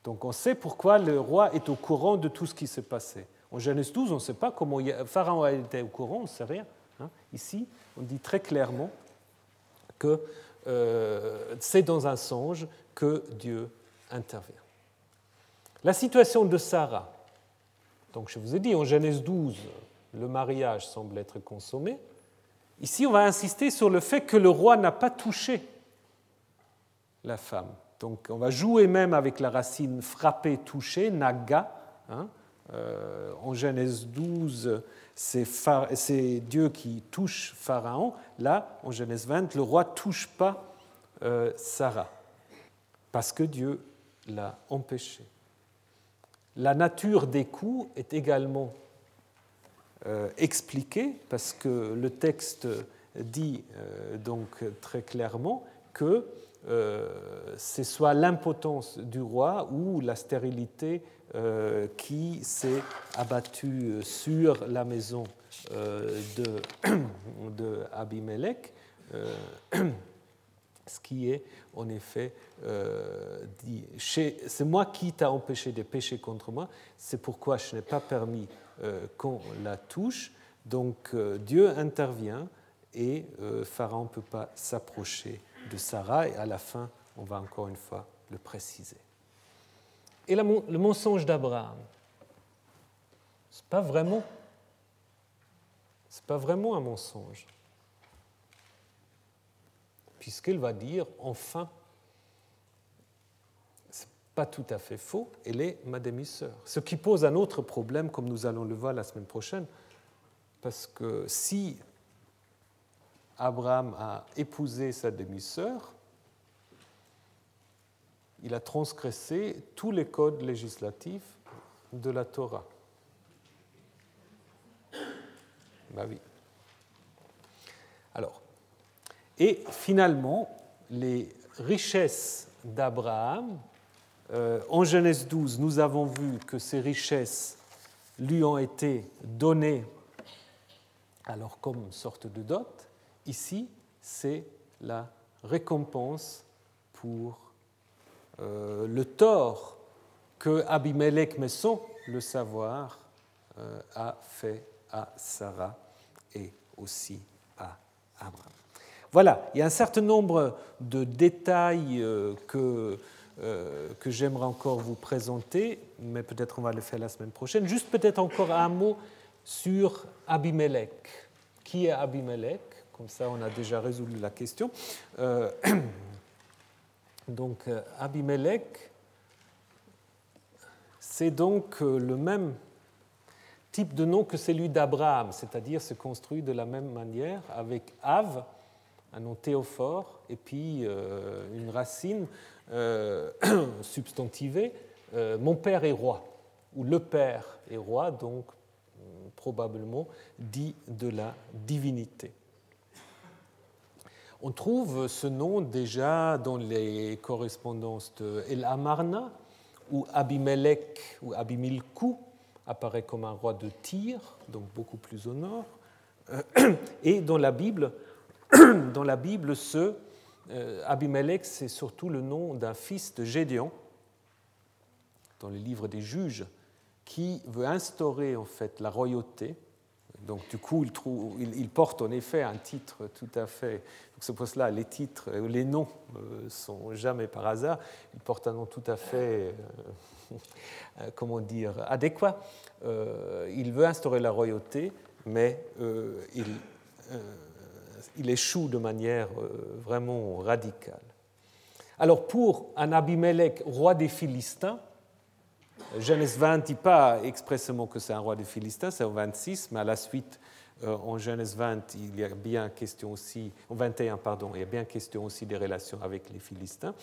Donc on sait pourquoi le roi est au courant de tout ce qui s'est passé. En Genèse 12, on ne sait pas comment Pharaon été au courant, on ne sait rien. Hein. Ici, on dit très clairement que euh, c'est dans un songe que Dieu intervient. La situation de Sarah. Donc je vous ai dit, en Genèse 12, le mariage semble être consommé. Ici, on va insister sur le fait que le roi n'a pas touché la femme. Donc on va jouer même avec la racine frapper, toucher, naga. Hein. Euh, en Genèse 12, c'est Dieu qui touche Pharaon. Là, en Genèse 20, le roi touche pas euh, Sarah, parce que Dieu l'a empêché. La nature des coups est également euh, expliquée, parce que le texte dit donc très clairement que c'est soit l'impotence du roi ou la stérilité euh, qui s'est abattue sur la maison euh, de, de Abimelech, ce qui est en effet dit. C'est moi qui t'a empêché de pécher contre moi, c'est pourquoi je n'ai pas permis qu'on la touche. Donc Dieu intervient et Pharaon ne peut pas s'approcher de Sarah, et à la fin, on va encore une fois le préciser. Et le mensonge d'Abraham, c'est pas vraiment, c'est pas vraiment un mensonge, puisqu'il va dire enfin, c'est pas tout à fait faux, elle est ma demi-sœur. Ce qui pose un autre problème, comme nous allons le voir la semaine prochaine, parce que si Abraham a épousé sa demi-sœur, il a transgressé tous les codes législatifs de la Torah. Bah oui. Alors, et finalement, les richesses d'Abraham, euh, en Genèse 12, nous avons vu que ces richesses lui ont été données alors comme sorte de dot, Ici, c'est la récompense pour euh, le tort que Abimelech, mais sans le savoir, euh, a fait à Sarah et aussi à Abraham. Voilà, il y a un certain nombre de détails euh, que, que j'aimerais encore vous présenter, mais peut-être on va le faire la semaine prochaine. Juste peut-être encore un mot sur Abimelech. Qui est Abimelech? Comme ça, on a déjà résolu la question. Donc euh, Abimelech, c'est donc euh, le même type de nom que celui d'Abraham, c'est-à-dire se construit de la même manière avec Av, un nom théophore, et puis euh, une racine substantivée, mon père est roi, ou le père est roi, donc probablement dit de la divinité. On trouve ce nom déjà dans les correspondances de El Amarna, où Abimelech ou Abimilku apparaît comme un roi de Tyr, donc beaucoup plus au nord. Et dans la Bible, dans la Bible ce euh, Abimelech, c'est surtout le nom d'un fils de Gédéon, dans le livre des juges, qui veut instaurer en fait la royauté donc du coup, il, porte en effet un titre tout à fait. Donc ce poste-là, les titres, les noms euh, sont jamais par hasard. Il porte un nom tout à fait, euh, comment dire, adéquat. Euh, il veut instaurer la royauté, mais il, il, échoue de manière vraiment radicale. Alors pour un Abimelech, roi des Philistins, Genèse 20 ne dit pas expressément que c'est un roi des Philistins, c'est au 26, mais à la suite, euh, en Genèse 20, il y a bien question aussi, en 21, pardon, il y a bien question aussi des relations avec les Philistins.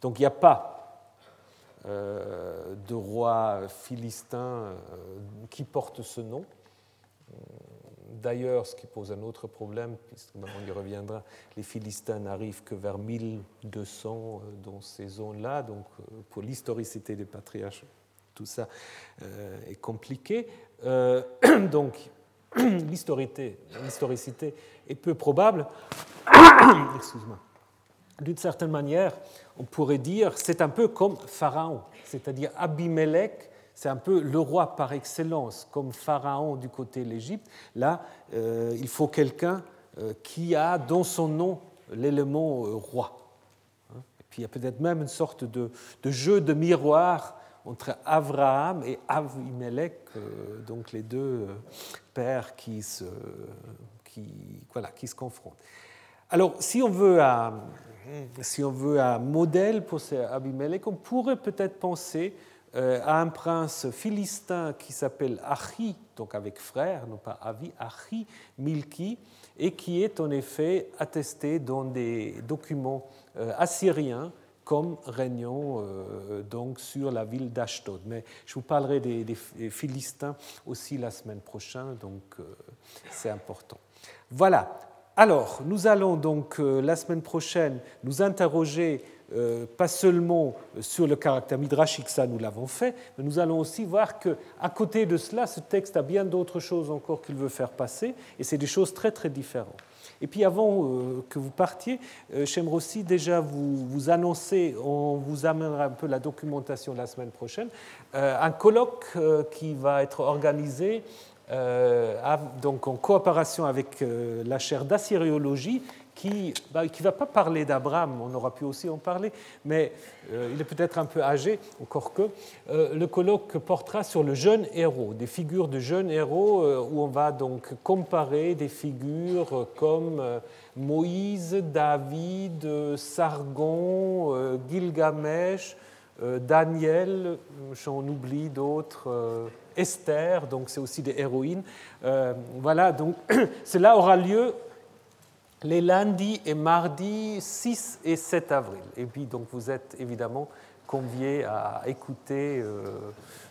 Donc il n'y a pas euh, de roi philistin euh, qui porte ce nom. D'ailleurs, ce qui pose un autre problème, puisqu'on y reviendra, les Philistins n'arrivent que vers 1200 dans ces zones-là, donc pour l'historicité des patriarches, tout ça euh, est compliqué. Euh, donc, l'historicité est peu probable. D'une certaine manière, on pourrait dire c'est un peu comme Pharaon, c'est-à-dire Abimelech, c'est un peu le roi par excellence, comme Pharaon du côté de l'Égypte. Là, euh, il faut quelqu'un qui a dans son nom l'élément roi. Hein? Et puis il y a peut-être même une sorte de jeu de miroir entre Abraham et Avimelech, euh, donc les deux euh, pères qui se, qui, voilà, qui se confrontent. Alors, si on veut un, si on veut un modèle pour Abimelech, on pourrait peut-être penser euh, à un prince philistin qui s'appelle Achi, donc avec frère, non pas Avi, Achi Milki, et qui est en effet attesté dans des documents assyriens comme régnant euh, donc sur la ville d'Ashdod. Mais je vous parlerai des, Philistins aussi la semaine prochaine, donc euh, c'est important. Voilà. Alors, nous allons donc euh, la semaine prochaine nous interroger pas seulement sur le caractère midrashique, ça nous l'avons fait, mais nous allons aussi voir que à côté de cela, ce texte a bien d'autres choses encore qu'il veut faire passer, et c'est des choses très très différentes. Et puis avant euh, que vous partiez, euh, j'aimerais aussi déjà vous, vous, annoncer, on vous amènera un peu la documentation la semaine prochaine, euh, un colloque qui va être organisé donc en coopération avec la chaire d'assyriologie qui ne bah, va pas parler d'Abraham, on aura pu aussi en parler, mais euh, il est peut-être un peu âgé, encore que. Euh, le colloque portera sur le jeune héros, des figures de jeunes héros, euh, où on va donc comparer des figures comme Moïse, David, Sargon, Gilgamesh, Daniel, j'en oublie d'autres, Esther, donc c'est aussi des héroïnes. voilà, donc cela aura lieu les lundis et mardis 6 et 7 avril. Et puis donc vous êtes évidemment conviés à écouter euh,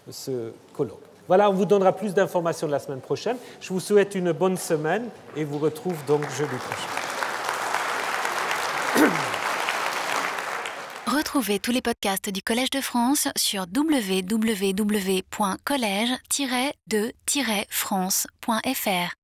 ce colloque. Voilà, on vous donnera plus d'informations la semaine prochaine. Je vous souhaite une bonne semaine et vous retrouve donc jeudi prochain. Retrouvez tous les podcasts du Collège de France sur www.collège-de-france.fr.